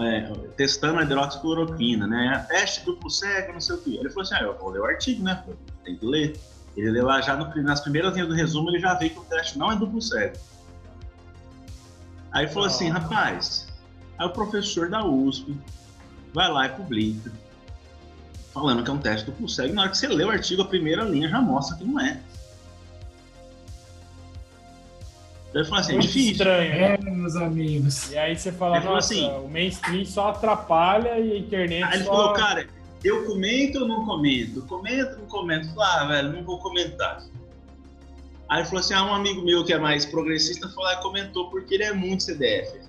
é, testando a hidroxicloroquina, né? Teste duplo cego, não sei o quê. Ele falou assim: ah, eu vou ler o artigo, né? Tem que ler. Ele lê lá já no, nas primeiras linhas do resumo, ele já vê que o teste não é duplo cego. Aí falou assim: rapaz, aí o professor da USP vai lá e publica, falando que é um teste duplo cego. Na hora que você lê o artigo, a primeira linha já mostra que não é. Ele falou assim, é difícil. estranho. Né? É, meus amigos. E aí você fala, nossa, assim, o mainstream só atrapalha e a internet Aí ele só... falou, cara, eu comento ou não comento? Comento ou não comento? Falei, ah, velho, não vou comentar. Aí ele falou assim, ah, um amigo meu que é mais progressista falou, ah, comentou porque ele é muito CDF.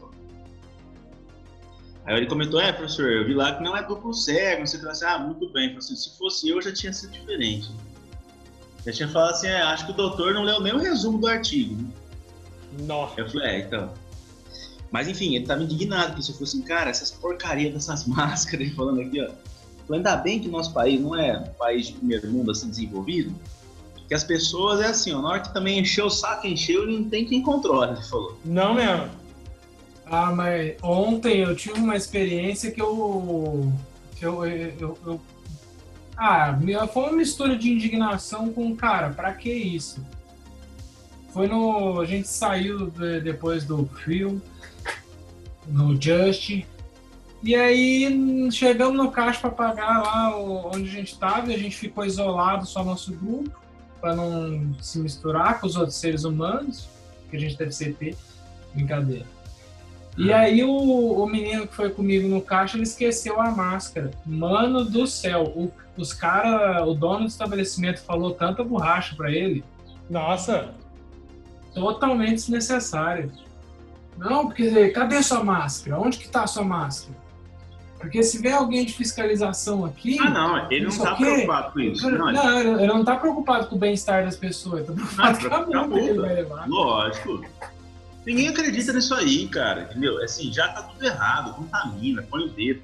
Aí ele comentou, é, professor, eu vi lá que não é duplo cego, você falou assim, ah, muito bem. Assim, se fosse eu, já tinha sido diferente. Eu tinha falado assim, é, acho que o doutor não leu nem o resumo do artigo. Né? Nossa. Eu falei, é, então. Mas enfim, ele tava indignado, porque se eu fosse assim, cara, essas porcarias dessas [laughs] máscaras, falando aqui, ó. Ainda bem que nosso país não é um país de primeiro mundo assim desenvolvido, que as pessoas é assim, ó, na hora que também encheu o saco, encheu, não tem quem controla, ele falou. Não mesmo. Ah, mas ontem eu tive uma experiência que eu. Que eu, eu, eu, eu ah, foi uma mistura de indignação com, cara, pra que isso? Foi no. A gente saiu de, depois do filme, no Just. E aí chegamos no caixa para pagar lá onde a gente estava e a gente ficou isolado, só nosso grupo, para não se misturar com os outros seres humanos, que a gente deve ser ter. Brincadeira. E ah. aí o, o menino que foi comigo no caixa, ele esqueceu a máscara. Mano do céu, o, os cara, o dono do estabelecimento falou tanta borracha para ele. Nossa, totalmente desnecessário. Não, porque cadê sua máscara? Onde que está a sua máscara? Porque se vê alguém de fiscalização aqui. Ah, não, ele não está preocupado com isso. Não, não ele não está preocupado com o bem-estar das pessoas, está preocupado com a multa que ele vai levar. Lógico. Ninguém acredita nisso aí, cara, entendeu? Assim, já tá tudo errado, contamina, põe o dedo.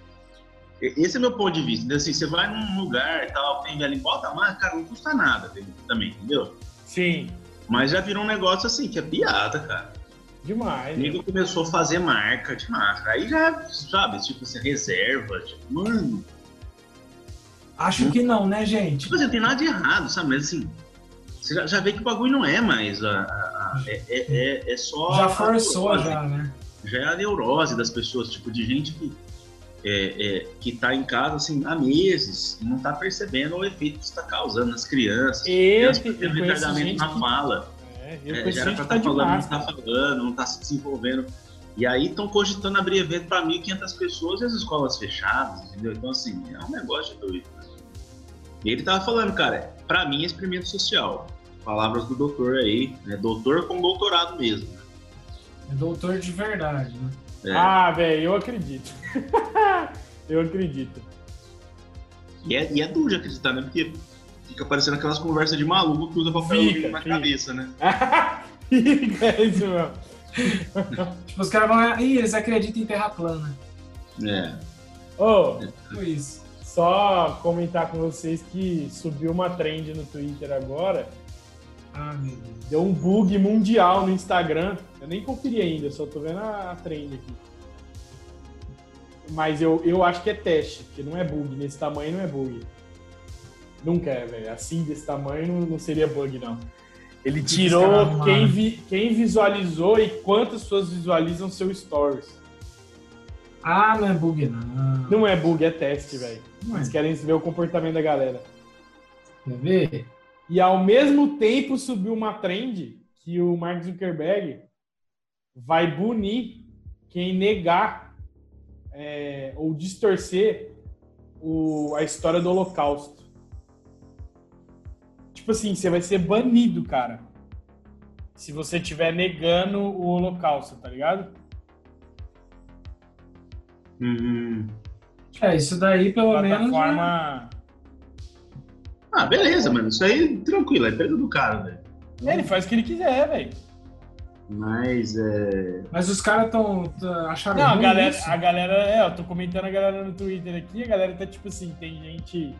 Esse é meu ponto de vista. Então, assim, você vai num lugar e tal, tem ali, bota a marca, cara, não custa nada também, entendeu? Sim. Mas já virou um negócio assim, que é piada, cara. Demais. O nego começou a fazer marca de máscara. Aí já, sabe, tipo, você reserva, tipo, mano. Acho que não, né, gente? Tipo, assim, não tem nada de errado, sabe? Mas assim, você já, já vê que o bagulho não é mais. A, a, a, é, é, é, é só. Já forçou, já, né? Já é a neurose das pessoas, tipo, de gente que. É, é, que tá em casa assim há meses e não tá percebendo o efeito que está causando nas crianças. Esse, crianças têm retardamento na fala. É, eu É, já era pra estar falando, não tá falando, não tá se desenvolvendo. E aí estão cogitando abrir evento para 1.500 pessoas e as escolas fechadas, entendeu? Então, assim, é um negócio de doido. E ele tava falando, cara, para mim é experimento social. Palavras do doutor aí, né? Doutor com doutorado mesmo. É doutor de verdade, né? É. Ah, velho, eu acredito. [laughs] eu acredito. E, é, e é duro de acreditar, né? Porque fica parecendo aquelas conversas de maluco que usa papel Fica, na fica. cabeça, né? [laughs] é isso mesmo. [laughs] Tipo, os caras vão. Ih, eles acreditam em terra plana. É. Ô, Tipo isso. só comentar com vocês que subiu uma trend no Twitter agora. Ah, meu Deus. Deu um bug mundial no Instagram. Eu nem conferi ainda, só tô vendo a, a trend aqui. Mas eu, eu acho que é teste, porque não é bug. Nesse tamanho não é bug. Nunca é, velho. Assim, desse tamanho, não, não seria bug, não. Ele que tirou quem, vi- quem visualizou e quantas pessoas visualizam seu stories. Ah, não é bug, não. Não é bug, é teste, velho. Não é. Eles querem ver o comportamento da galera. Quer ver? E ao mesmo tempo subiu uma trend que o Mark Zuckerberg vai bunir quem negar é, ou distorcer o- a história do Holocausto. Tipo assim, você vai ser banido, cara. Se você estiver negando o Holocausto, tá ligado? Uhum. É, isso daí pelo menos. né? Plataforma. Ah, beleza, mano. Isso aí, tranquilo, é perda do cara, velho. Ele faz o que ele quiser, velho. Mas é. Mas os caras estão. acharam Não, a galera, isso? a galera, é, eu tô comentando a galera no Twitter aqui, a galera tá tipo assim, tem gente.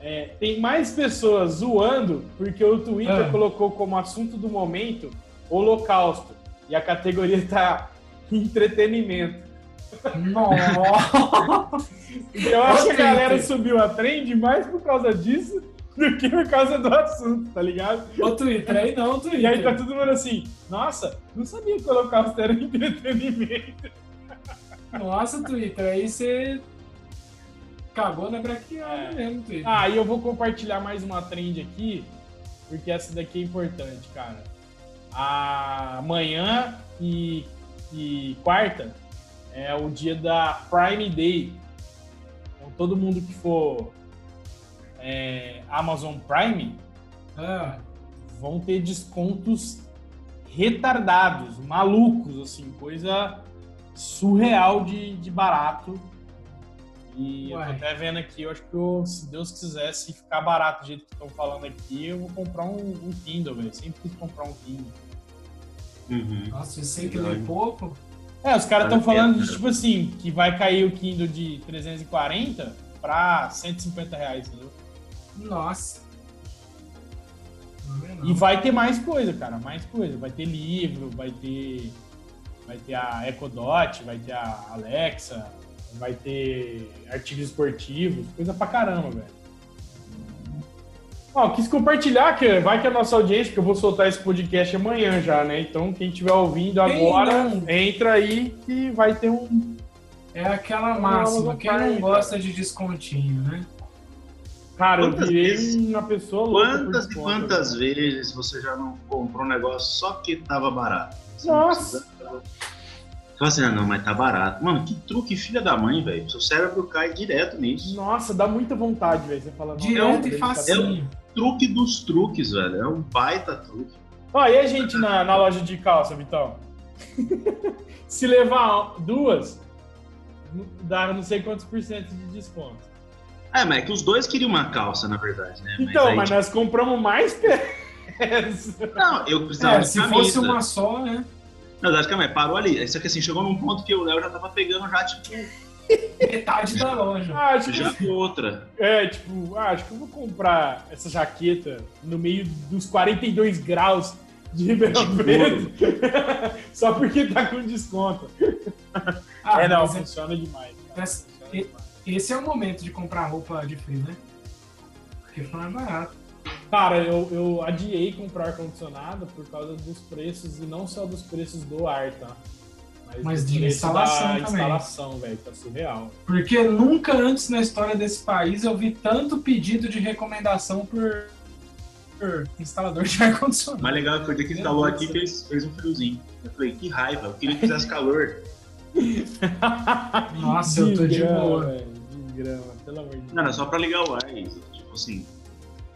é, tem mais pessoas zoando porque o Twitter Ah. colocou como assunto do momento Holocausto. E a categoria tá [laughs] entretenimento. Nossa! [laughs] Eu acho que a Twitter. galera subiu a trend mais por causa disso do que por causa do assunto, tá ligado? Ô, Twitter, aí não, Twitter. E aí tá todo mundo assim, nossa, não sabia que o era entretenimento. Nossa, Twitter, aí você cagou na braquiada É. mesmo, Twitter. Ah, e eu vou compartilhar mais uma trend aqui, porque essa daqui é importante, cara. Amanhã e, e quarta é o dia da Prime Day. Então, todo mundo que for é, Amazon Prime Ah, vão ter descontos retardados, malucos, assim, coisa surreal de, de barato. E eu tô Uai. até vendo aqui, eu acho que eu, se Deus quiser, se ficar barato do jeito que estão falando aqui, eu vou comprar um, um Kindle, velho. Sempre quis comprar um Kindle. Uhum. nossa, eu sei que lê pouco. É, os caras estão falando de, tipo assim, que vai cair o Kindle de 340 pra 150 reais, entendeu? Nossa. É. E vai ter mais coisa, cara, mais coisa. Vai ter livro, vai ter, vai ter a Echo Dot, vai ter a Alexa, vai ter artigos esportivos, coisa pra caramba, velho. Ó, quis compartilhar, que vai que a nossa audiência, porque eu vou soltar esse podcast amanhã já, né? Então, quem estiver ouvindo agora, entra aí que vai ter um. É aquela máxima, não quem não gosta de descontinho, né? Cara, eu Quantas virei vezes- uma pessoa louca. Quantas e quantas vezes você já não comprou um negócio só porque tava barato? Você Nossa. Fala assim, ah, não, mas tá barato. Mano, que truque filha da mãe, velho. Seu cérebro cai direto nisso. Nossa, dá muita vontade, velho. Você fala, Direto e tá- facinho. Truque dos truques, velho. É um baita truque. Ó, e a gente na, na loja de calça, Vitão? [laughs] Se levar duas, dá não sei quantos por cento de desconto. É, mas é que os dois queriam uma calça, na verdade, né? Então, aí, mas tipo, nós compramos mais peças. Não, eu precisava É, de se camisa. fosse uma só, né? Na verdade, calma aí, parou ali. Só que assim, chegou num ponto que o Léo já tava pegando já, tipo, Metade da loja. Ah, acho que, já vi outra. é, tipo, ah, acho que eu vou comprar essa jaqueta no meio dos 42 graus de Ribeirão De Preto. [laughs] Só porque tá com desconto. Ah, é, não, mas é- funciona demais. cara. Mas- Funciona demais. Esse é o momento de comprar roupa de frio, né? Porque foi mais barato. Cara, eu, eu adiei comprar ar-condicionado por causa dos preços, e não só dos preços do ar, tá? Mas do de instalação da também. instalação, velho, tá surreal. Porque nunca antes na história desse país eu vi tanto pedido de recomendação por, por instalador de ar-condicionado. mais legal é que o dia que instalou aqui fez, fez um friozinho. Eu falei, que raiva, eu queria que fizesse [laughs] calor. Nossa, eu tô de boa. velho, de grama, pelo amor de Deus. Não, era só pra ligar o ar, isso. tipo assim,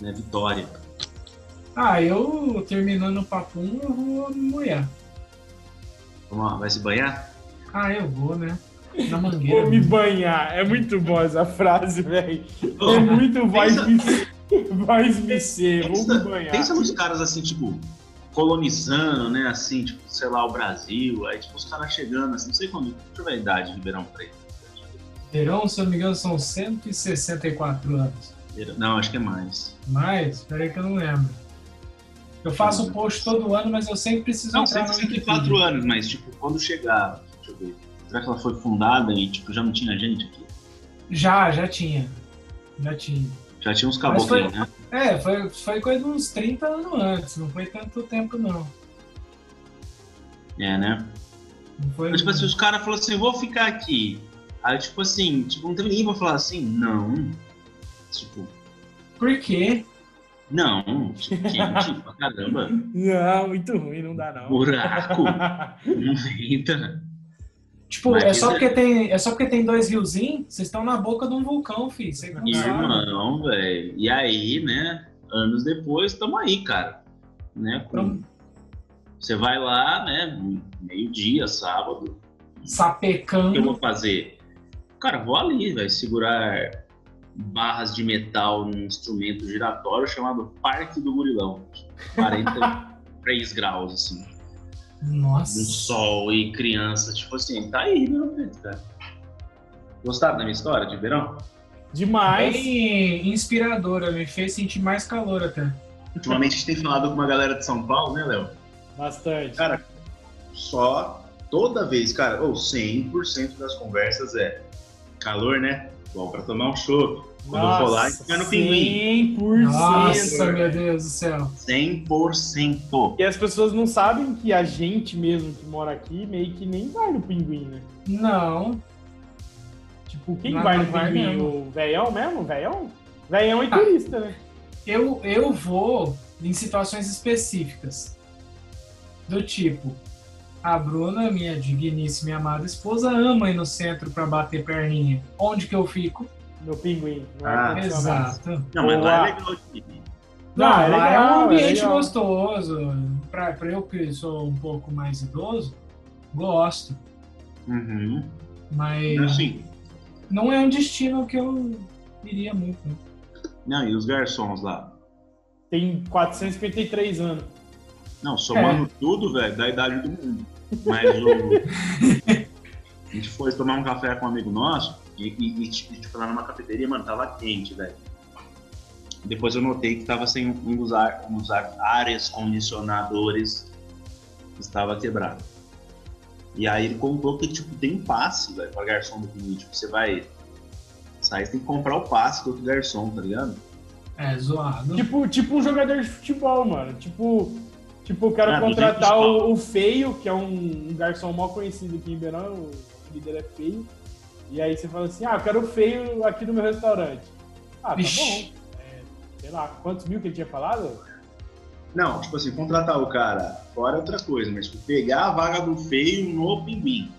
né, vitória. Ah, eu terminando o papum, eu vou me molhar. Vamos lá, vai se banhar? Ah, eu vou, né? Na mangueira. Vou me banhar. É muito boa essa frase, velho. É muito voz pensa- me, voz me ser. Vou me banhar. pensa nos caras assim, tipo, colonizando, né, assim, tipo, sei lá, o Brasil, aí tipo, os caras chegando, assim, não sei quando, deixa eu ver a idade de Ribeirão Preto. Verão, se eu não me engano, são 164 anos. Não, acho que é mais. Mas, peraí que eu não lembro. Eu faço o post todo ano, mas eu sempre preciso Não, entrar no 164 Wikipedia. anos, mas tipo, quando chegar, deixa eu ver, será que ela foi fundada e tipo, já não tinha gente aqui? Já, já tinha. Já tinha. Já tinha uns Mas foi- caboclos, né? É, foi, foi coisa de uns 30 anos antes, não foi tanto tempo não. É, né? Não foi Mas, tipo assim, os caras falaram assim, eu vou ficar aqui. Aí, tipo assim, tipo, não teve ninguém pra falar assim, não. Tipo, Por quê? não, tipo, quente pra caramba. Não, muito ruim, não dá não. Buraco, [laughs] não venta. Tipo, Mas é só, é- porque tem, é só porque tem dois riozinhos, vocês estão na boca de um vulcão, filho. Você não. Irmão, velho. E aí, né, anos depois, tamo aí, cara. Né, com... Você vai lá, né, meio-dia, sábado, o que eu Sapecando. vou fazer? Cara, vou ali, vai segurar barras de metal num instrumento giratório chamado Parque do Gurilão. 43 [laughs] graus, assim. Nossa. No sol e criança, tipo assim, tá aí, meu Preto, cara. Gostaram da minha história de verão? Demais. Bem inspiradora, me fez sentir mais calor até. Ultimamente a gente tem falado com uma galera de São Paulo, né, Léo? Bastante. Cara, só toda vez, cara, ou 100% das conversas é calor, né? Bom, pra tomar um chopp. Quando eu for lá, a gente vai no pinguim. 100%. Nossa, meu Deus do céu. 100%. E as pessoas não sabem que a gente mesmo que mora aqui meio que nem vai no pinguim, né? Não. Tipo, quem Não, vai não no vai pinguim? mesmo. O veião mesmo? Veião? Veião e Ah. turista, né? Eu, eu vou em situações específicas. Do tipo, a Bruna, minha digníssima e amada esposa, ama ir no centro pra bater perninha. Onde que eu fico? No pinguim. No Ah. Exato. Não, mas lá Boa. é legal. Não, Não, é lá é legal, um é ambiente legal. gostoso. Pra, pra eu que sou um pouco mais idoso, gosto. Uhum. Mas Assim, não é um destino que eu iria muito. né? não, e os garçons lá? Tem 453 anos. Não, somando É. tudo, velho, da idade do mundo. Mas o. [laughs] a gente foi tomar um café com um amigo nosso e, e, e tipo, a gente foi lá numa cafeteria, mano, tava quente, velho. Depois eu notei que tava sem um um dos, ar, um dos ar, ares condicionadores estava quebrado. E aí ele contou que, tipo, tem passe, velho, pra garçom do pinguim. Tipo, você vai sair, você tem que comprar o passe do outro garçom, tá ligado? É zoado. Tipo, tipo um jogador de futebol, mano. Tipo, tipo eu quero Ah, contratar o, o Feio, que é um, um garçom mal conhecido aqui em Ribeirão. O líder é Feio. E aí você fala assim, ah, eu quero o Feio aqui no meu restaurante. Ah, tá Vixe. bom. É, sei lá, quantos mil que ele tinha falado? Não, tipo assim, contratar o cara fora é outra coisa, mas tipo, pegar a vaga do feio no pinguim.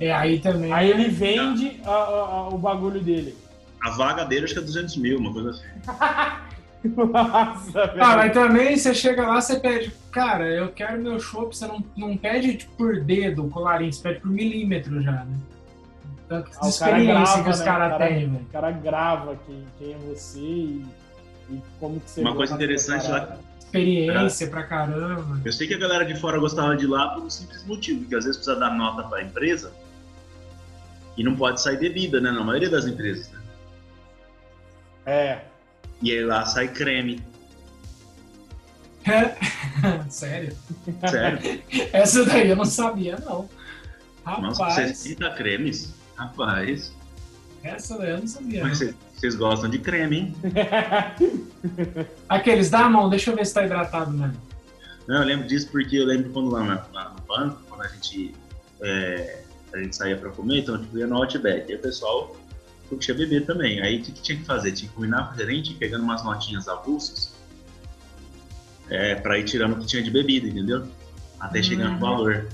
É aí também. Aí ele vende a- a- a- o bagulho dele. A vaga dele acho que é 200 mil, uma coisa assim. [laughs] Nossa, velho. Ah, mas também você chega lá, você pede, cara, eu quero meu chopp, você não, não pede por dedo o colarinho, você pede por milímetro já, né? Tanto de Ah, o cara experiência grava, que os né? caras têm, velho. O cara grava quem, quem é você e, e como que você Uma coisa interessante lá- experiência pra caramba. Eu sei que a galera de fora gostava de lá por um simples motivo, que às vezes precisa dar nota para a empresa e não pode sair bebida, né? Na maioria das empresas, né? É. E aí lá sai creme. [laughs] Sério? Sério? [laughs] Essa daí eu não sabia, não. Nossa, Rapaz, 60 cremes? Rapaz, essa daí eu não sabia. mas vocês- gostam de creme, hein? [laughs] Aqueles, dá a mão, deixa eu ver se tá hidratado mesmo. Não, eu lembro disso porque eu lembro quando lá, na- lá no banco, quando a gente, é, a gente saía pra comer, então tipo, ia no Outback. E o pessoal curtia beber também. Aí o que, que tinha que fazer? Tinha que combinar com o gerente, pegando umas notinhas avulsas é, pra ir tirando o que tinha de bebida, entendeu? Até chegar no Uhum. valor.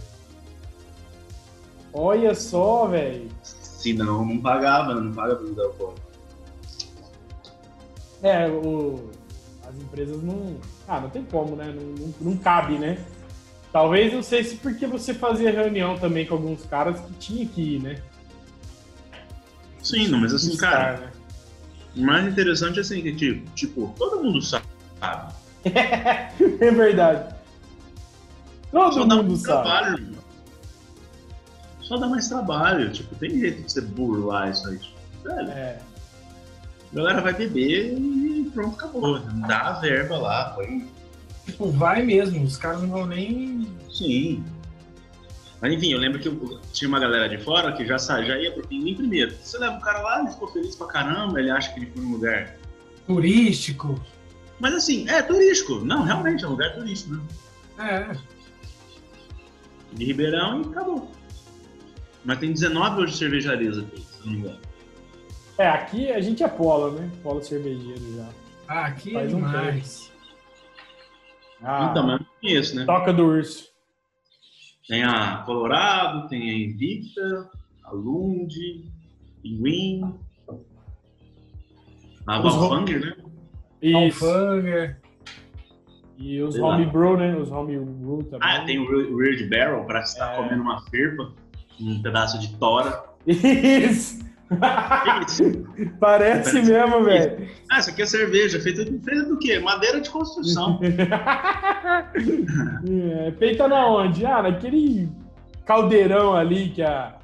Olha só, velho. Senão não pagava, não paga bebida alcoólica. É, o, as empresas não. Ah, não tem como, né? Não, não, não cabe, né? Talvez, não sei se porque você fazia reunião também com alguns caras que tinha que ir, né? Sim, não, mas assim, cara, né? o mais interessante é assim, que tipo, tipo, todo mundo sabe. [laughs] é verdade. Todo Só dá mundo mais sabe. trabalho. Só dá mais trabalho, tipo, tem jeito de você burlar isso aí. Tipo, velho, É. a galera vai beber e pronto, acabou. Dá a verba lá, foi. Tipo, vai mesmo, os caras não vão nem. Sim. Mas enfim, eu lembro que eu- tinha uma galera de fora que já, já ia pro pinguim primeiro. Você leva o cara lá, ele ficou feliz pra caramba, ele acha que ele foi num lugar. turístico. Mas assim, é turístico. Não, realmente é um lugar turístico, né? É. De Ribeirão e acabou. Mas tem 19 hoje cervejarias aqui, se eu não me engano. É, aqui a gente é polo, né? Polo cervejeiro já. Ah, aqui é Faz um demais. Ah, Então, mas eu não conheço, né? Toca do urso. Tem a Colorado, tem a Invicta, a Lund, Pinguim, a Valfanger, né? Isso. Alfanger. E os homebrew, né? Os homebrew também. Ah, tem o Reared Barrel, para estar É. comendo uma ferpa, um pedaço de tora. [laughs] Isso! Isso? Parece mesmo, velho. Ah, isso aqui é cerveja, feita, feita do quê? Madeira de construção. [laughs] é, feita na onde? Ah, naquele caldeirão ali que, a,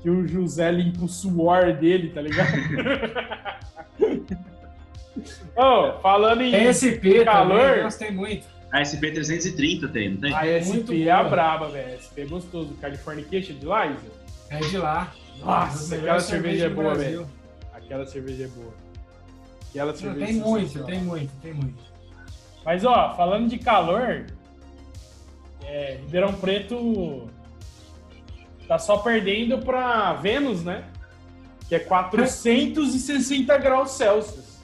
que o José limpa o suor dele, tá ligado? [laughs] oh, falando em SP Calor. também, gostei muito. A SP330 tem, não tem? a Muito SP é a boa. braba, velho. SP é gostoso. Californication de Liza. É de lá. Nossa, aquela melhores cerveja é boa, velho. Aquela cerveja é boa. Aquela cerveja tem é muito, tem muito, tem muito. Mas, ó, falando de calor, é, Ribeirão Preto tá só perdendo pra Vênus, né? Que é 460 [laughs] graus Celsius.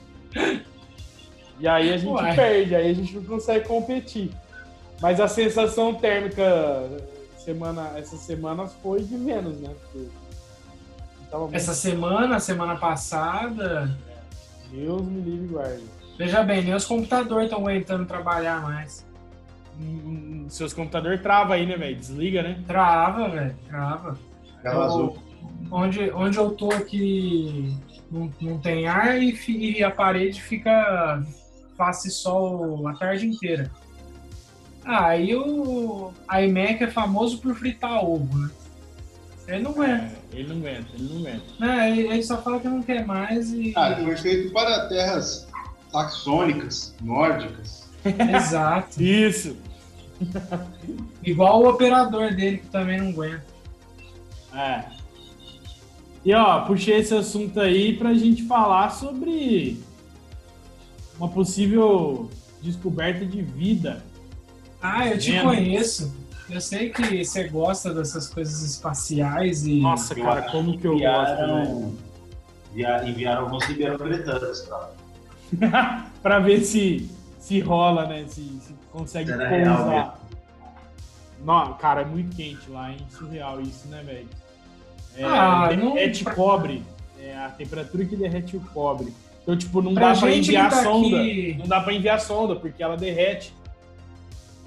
E aí a gente Uai. perde, aí a gente não consegue competir. Mas a sensação térmica semana, essas semanas foi de Vênus, né? Porque muito- Essa semana, semana passada, Deus me livre e guarde. veja bem, nem os computadores estão aguentando trabalhar mais. Hum, Seus computadores travam aí, né, velho? Desliga, né? Trava, velho, trava. Tela azul. Onde, onde eu tô aqui não, não tem ar e, fi- e a parede fica face sol a tarde inteira. Ah, aí o iMac é famoso por fritar ovo, né? Ele não aguenta. É, ele não aguenta, ele não aguenta. né? Ele, ele só fala que não quer mais e. Ah, foi feito para terras saxônicas, nórdicas. [laughs] [laughs] Exato. Isso! Igual o operador dele que também não aguenta. É. E ó, puxei esse assunto aí pra gente falar sobre uma possível descoberta de vida. Ah, eu te conheço. Eu sei que você gosta dessas coisas espaciais e. Nossa, cara, como que eu gosto, velho. Enviaram, envia- enviaram alguns ribeirão-pretanos pra [laughs] pra ver se, se rola, né? Se, se consegue Será real pousar. Não, cara, é muito quente lá, hein? Surreal isso, né, velho? É, Ah, não- derrete cobre. É a temperatura que derrete o cobre. Então, tipo, não Pra dá pra enviar tá sonda. aqui- Não dá pra enviar sonda, porque ela derrete.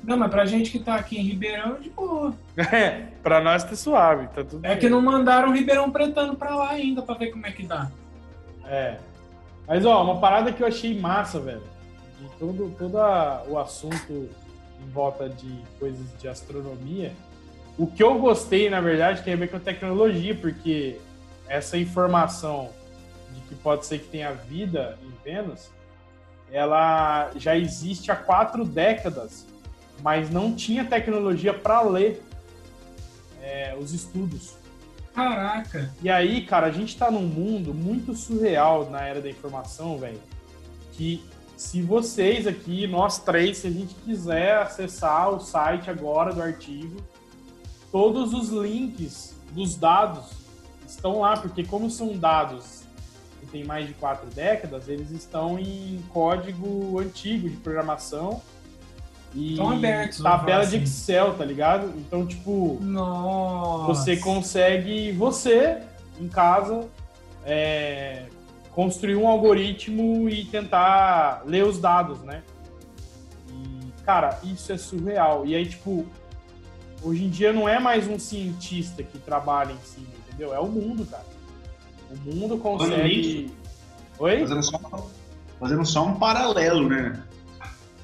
Não, mas pra gente que tá aqui em Ribeirão, de boa. [laughs] É, pra nós tá suave, tá tudo É que não mandaram Ribeirão Pretano pra lá ainda pra ver como é que dá. É. Mas, ó, uma parada que eu achei massa, velho. de todo, todo o assunto em volta de coisas de astronomia. O que eu gostei, na verdade, tem a ver com a tecnologia, porque essa informação de que pode ser que tenha vida em Vênus, ela já existe há quatro décadas, mas não tinha tecnologia para ler é, os estudos. Caraca! E aí, cara, a gente tá num mundo muito surreal na era da informação, velho. Que se vocês aqui, nós três, se a gente quiser acessar o site agora do artigo, todos os links dos dados estão lá, porque como são dados que tem mais de quatro décadas, eles estão em código antigo de programação e Estão abertos, tabela de assim. Excel, tá ligado? Então, tipo, Nossa! você consegue, você, em casa, é, construir um algoritmo e tentar ler os dados, né? E, cara, isso é surreal. E aí, tipo, hoje em dia não é mais um cientista que trabalha em cima, entendeu? É o mundo, cara. O mundo consegue. Oi? Fazendo só, fazendo só um paralelo, né?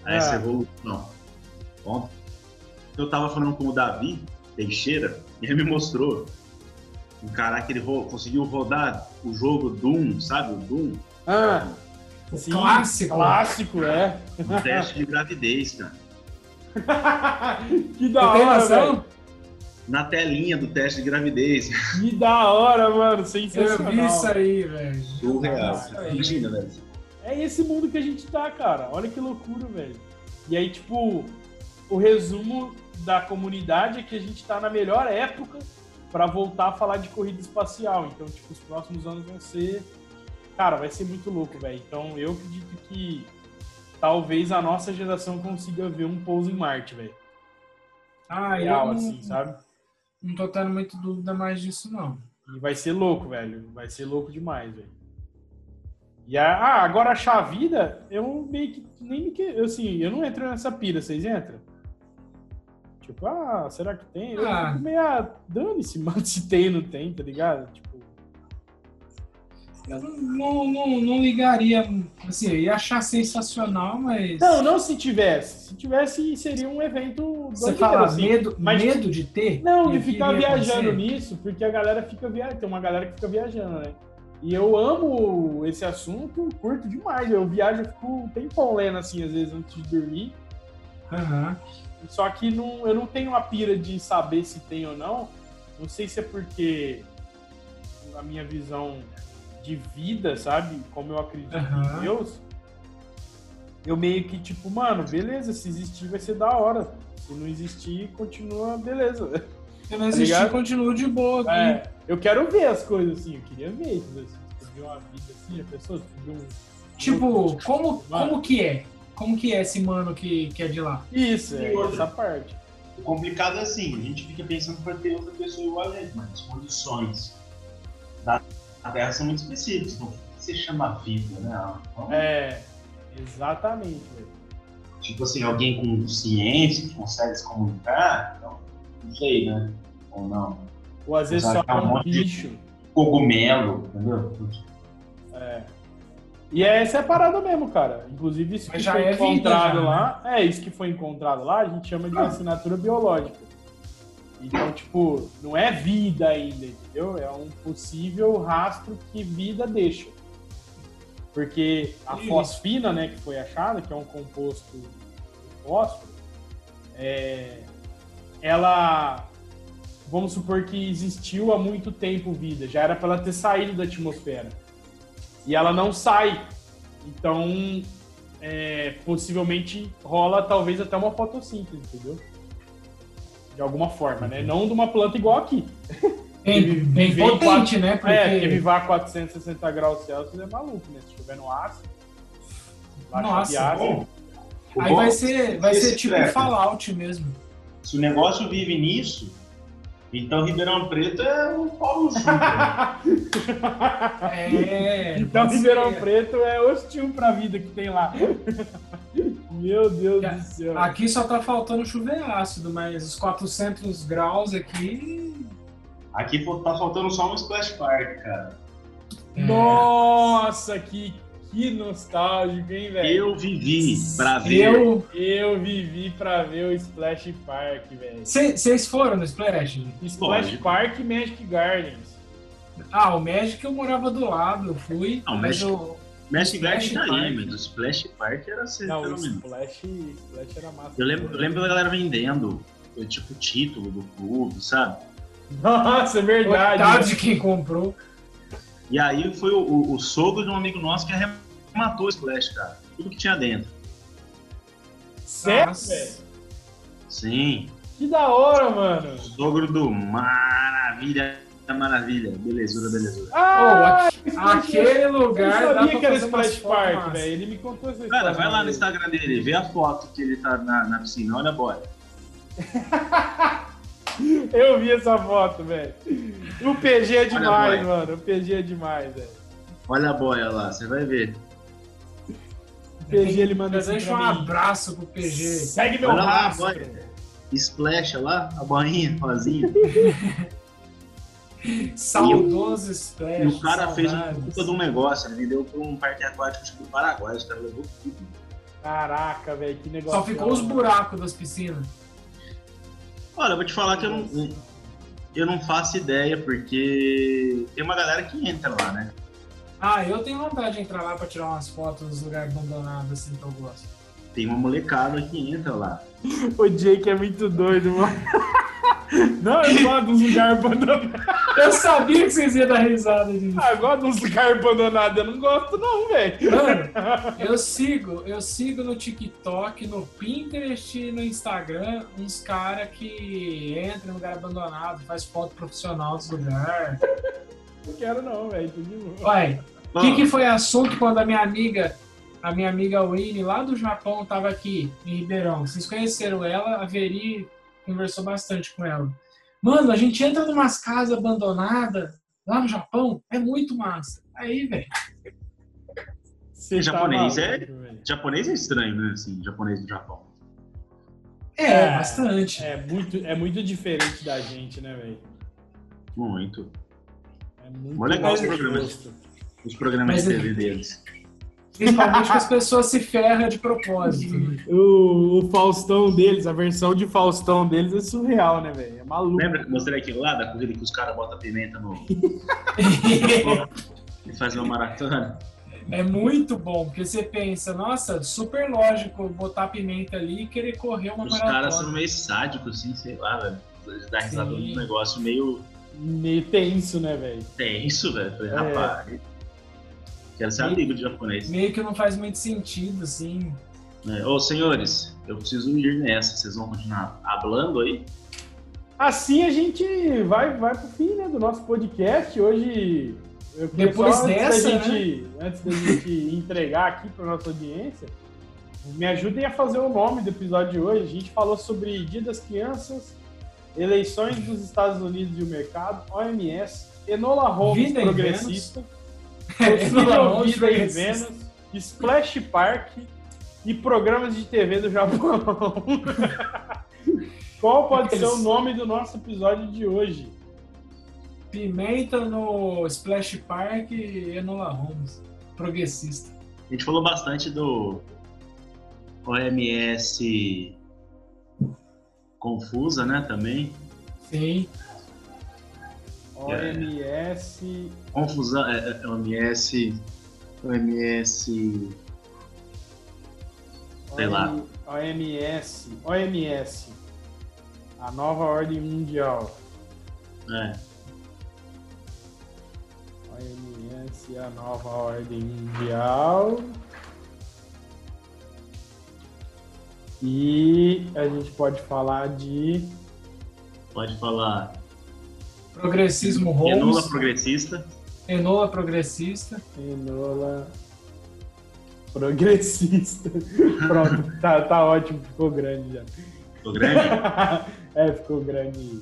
A É. essa evolução. Ontem eu tava falando com o Davi Teixeira e ele me mostrou um cara que ele ro- conseguiu rodar o jogo Doom, sabe? O Doom, Ah, O sim, clássico. Clássico, é. um teste de gravidez, cara. [laughs] que da Você hora, velho. Na telinha do teste de gravidez. Que da hora, mano. Eu Sensacional. vi isso aí, velho. Surreal. Imagina, velho. É esse mundo que a gente tá, cara. Olha que loucura, velho. E aí, tipo, o resumo da comunidade é que a gente tá na melhor época pra voltar a falar de corrida espacial. Então, tipo, os próximos anos vão ser. Cara, vai ser muito louco, velho. Então, eu acredito que talvez a nossa geração consiga ver um pouso em Marte, velho. Ah, eu Real, não, assim, sabe? não tô tendo muita dúvida mais disso, não. E vai ser louco, velho. Vai ser louco demais, velho. E a, ah, agora achar a vida, eu meio que nem me que, assim, eu não entro nessa pira, vocês entram? Tipo, ah, será que tem? Eu Ah. fico meio, ah, dane-se, [laughs] mano, se tem não tem, tá ligado? Tipo, Eu não, não, não, ligaria, assim, eu ia achar sensacional, mas... não, não se tivesse. Se tivesse, seria um evento Você fala assim. medo, mas- medo de ter? Não, de ficar viajando acontecer? nisso, porque a galera fica viajando. Tem uma galera que fica viajando, né? E eu amo esse assunto, curto demais. Eu viajo, fico um tempão lendo, assim, às vezes, antes de dormir. Aham. Só que não, eu não tenho a pira de saber se tem ou não. Não sei se é porque a minha visão de vida, sabe? Como eu acredito Aham. em Deus. Eu meio que, tipo, mano, beleza, se existir vai ser da hora. Se não existir, continua, beleza. Se não existir, Tá ligado? continuo de boa aqui. É, eu quero ver as coisas assim, eu queria ver, você viu uma vida assim, a pessoa se viu um. Tipo, como, como que é? Como que é esse mano que, que é de lá? Isso, é essa parte. O complicado é assim, a gente fica pensando que vai ter outra pessoa igual a gente, mas as condições da Terra são muito específicas. Então, o que você chama vida, né? Então, É, exatamente. Tipo assim, alguém com ciência que consegue se comunicar, então, não sei, né? Ou não. Ou às vezes só é um um bicho. Cogumelo, entendeu? É. E é, essa é a parada mesmo, cara. Inclusive, isso que Mas já foi é vida, encontrado já, né? lá. É, isso que foi encontrado lá, a gente chama de assinatura biológica. Então, tipo, não é vida ainda, entendeu? É um possível rastro que vida deixa. Porque a Isso. fosfina, né, que foi achada, que é um composto fósforo, é, ela, vamos supor que existiu há muito tempo vida, já era para ela ter saído da atmosfera. E ela não sai. Então, é, possivelmente rola talvez até uma fotossíntese, entendeu? De alguma forma, né? Não de uma planta igual aqui. Bem, bem potente, quatro- né? Porque É, porque vivar a 460 graus Celsius é maluco, né? Se estiver no ácido. Nossa, ácido. Bom, o aí bom- vai ser, vai ser tipo treco. Fallout mesmo. Se o negócio vive nisso, então Ribeirão Preto é um pau. [laughs] É. Então, Ribeirão ser. Preto é hostil pra vida que tem lá. [laughs] Meu Deus Já- do céu. Aqui só tá faltando chover ácido, mas os 400 graus aqui. Aqui tá faltando só um splash park, cara. é, Nossa, que, que nostálgico, hein, velho? Eu vivi pra ver. Eu. Eu vivi pra ver o Splash Park, velho. Vocês foram no Splash? Splash Lógico. Park e Magic Gardens. Ah, o Magic eu morava do lado, eu fui. Ah, mas Magic- o- Magic Garden tá aí, mas o Splash Park era assim, Não, o. Splash, Splash era massa. Eu lembro, eu lembro da galera vendendo, eh, tipo, o título do clube, sabe? Nossa, é verdade. Coitado de quem comprou. E aí foi o, o- o sogro de um amigo nosso que arrematou o Splash, cara. Tudo que tinha dentro. Sério? Sim. Que da hora, mano. Sogro do Maravilha, Maravilha. Belezura, belezura. Ah, Aquele eu lugar dá sabia que era Splash Park, velho. Ele me contou essa história. Cara, vai lá no. Instagram dele, vê a foto que ele tá na, na piscina. Olha a boia. [laughs] Eu vi essa foto, velho. O PG é demais, mano. O PG é demais, velho. Olha a boia lá, você vai ver. O PG ele manda assim Desejo um abraço pro PG. Segue meu Olha lá a rastro. boia. Splash lá, a boinha, rosinha. [laughs] Saudoso Splash. E o cara fez um saudades. puta de um negócio, ele vendeu pra um parque aquático que do Paraguai, os caras levou tudo. Caraca, velho, que negócio. Só ficou os buracos das piscinas. Olha, eu vou te falar que eu não, eu não faço ideia, porque tem uma galera que entra lá, né? Ah, eu tenho vontade de entrar lá pra tirar umas fotos dos lugares abandonados assim que eu gosto. Tem uma molecada que entra lá. [laughs] O Jake é muito doido, mano. [laughs] Não, eu gosto dos lugares abandonados. Eu sabia que vocês iam dar risada disso. Ah, eu gosto dos lugares abandonados. Eu não gosto, não, velho. Mano, eu sigo, eu sigo no TikTok, no Pinterest e no Instagram uns caras que entram em lugar abandonado, faz foto profissional dos lugares. Não quero, não, velho. Tô de boa. Ué, o que, que foi assunto quando a minha amiga, a minha amiga Winnie, lá do Japão, tava aqui em Ribeirão? Vocês conheceram ela, a Veri conversou bastante com ela. Mano, a gente entra numas casas abandonadas lá no Japão, é muito massa. Aí, velho. Tá japonês é- velho. Japonês é estranho, né? Assim, japonês do Japão. É, É, bastante. É muito, é muito diferente da gente, né, velho? Muito. É muito legal mais os programas. gosto. Os programas Mas de TV deles. Principalmente que as pessoas se ferram de propósito. né? O, o Faustão deles, a versão de Faustão deles é surreal, né, velho? É maluco. Lembra que eu mostrei aquilo lá da corrida que os caras botam pimenta no. [laughs] e fazem uma maratona? É muito bom, porque você pensa, nossa, super lógico botar pimenta ali e querer correr uma Os maratona. caras são meio sádicos, assim, sei lá, velho. Eles dão risada num negócio meio Meio tenso, né, velho? tenso, velho. Falei, É. rapaz. Quero ser amigo de japonês. Meio que não faz muito sentido, assim. É, Ô, senhores, eu preciso ir nessa. Vocês vão continuar hablando aí? Assim a gente vai, vai pro fim né, do nosso podcast. Hoje, Depois só, antes dessa, da gente, antes da gente [laughs] entregar aqui para nossa audiência, me ajudem a fazer o nome do episódio de hoje. A gente falou sobre Dia das Crianças, eleições dos Estados Unidos e o mercado, OMS, Enola Holmes progressista, Vida em. Vênus, Splash Park e programas de TV do Japão. [laughs] Qual pode ser o nome do nosso episódio de hoje? Pimenta no Splash Park e Enola Holmes. Progressista. A gente falou bastante do OMS confusa, né, também. Sim. OMS. Confusão, é, é, OMS, OMS, Sei lá. OMS. OMS. A nova ordem mundial. é, OMS, a nova ordem mundial. E a gente pode falar de pode falar Progressismo Enola Holmes. progressista, Enola progressista. Enola progressista. [laughs] Pronto, tá, tá ótimo, ficou grande já. ficou grande? [laughs] é, ficou grande.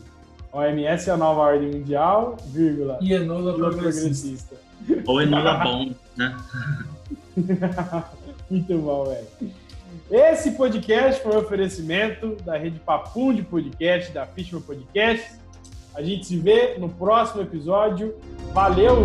OMS é a nova ordem mundial, vírgula. E Enola Enola progressista. progressista. Ou Enola [laughs] bom, né? Muito bom, velho. Esse podcast foi um oferecimento da rede Papum de Podcast, da Fishman Podcast. A gente se vê no próximo episódio. Valeu!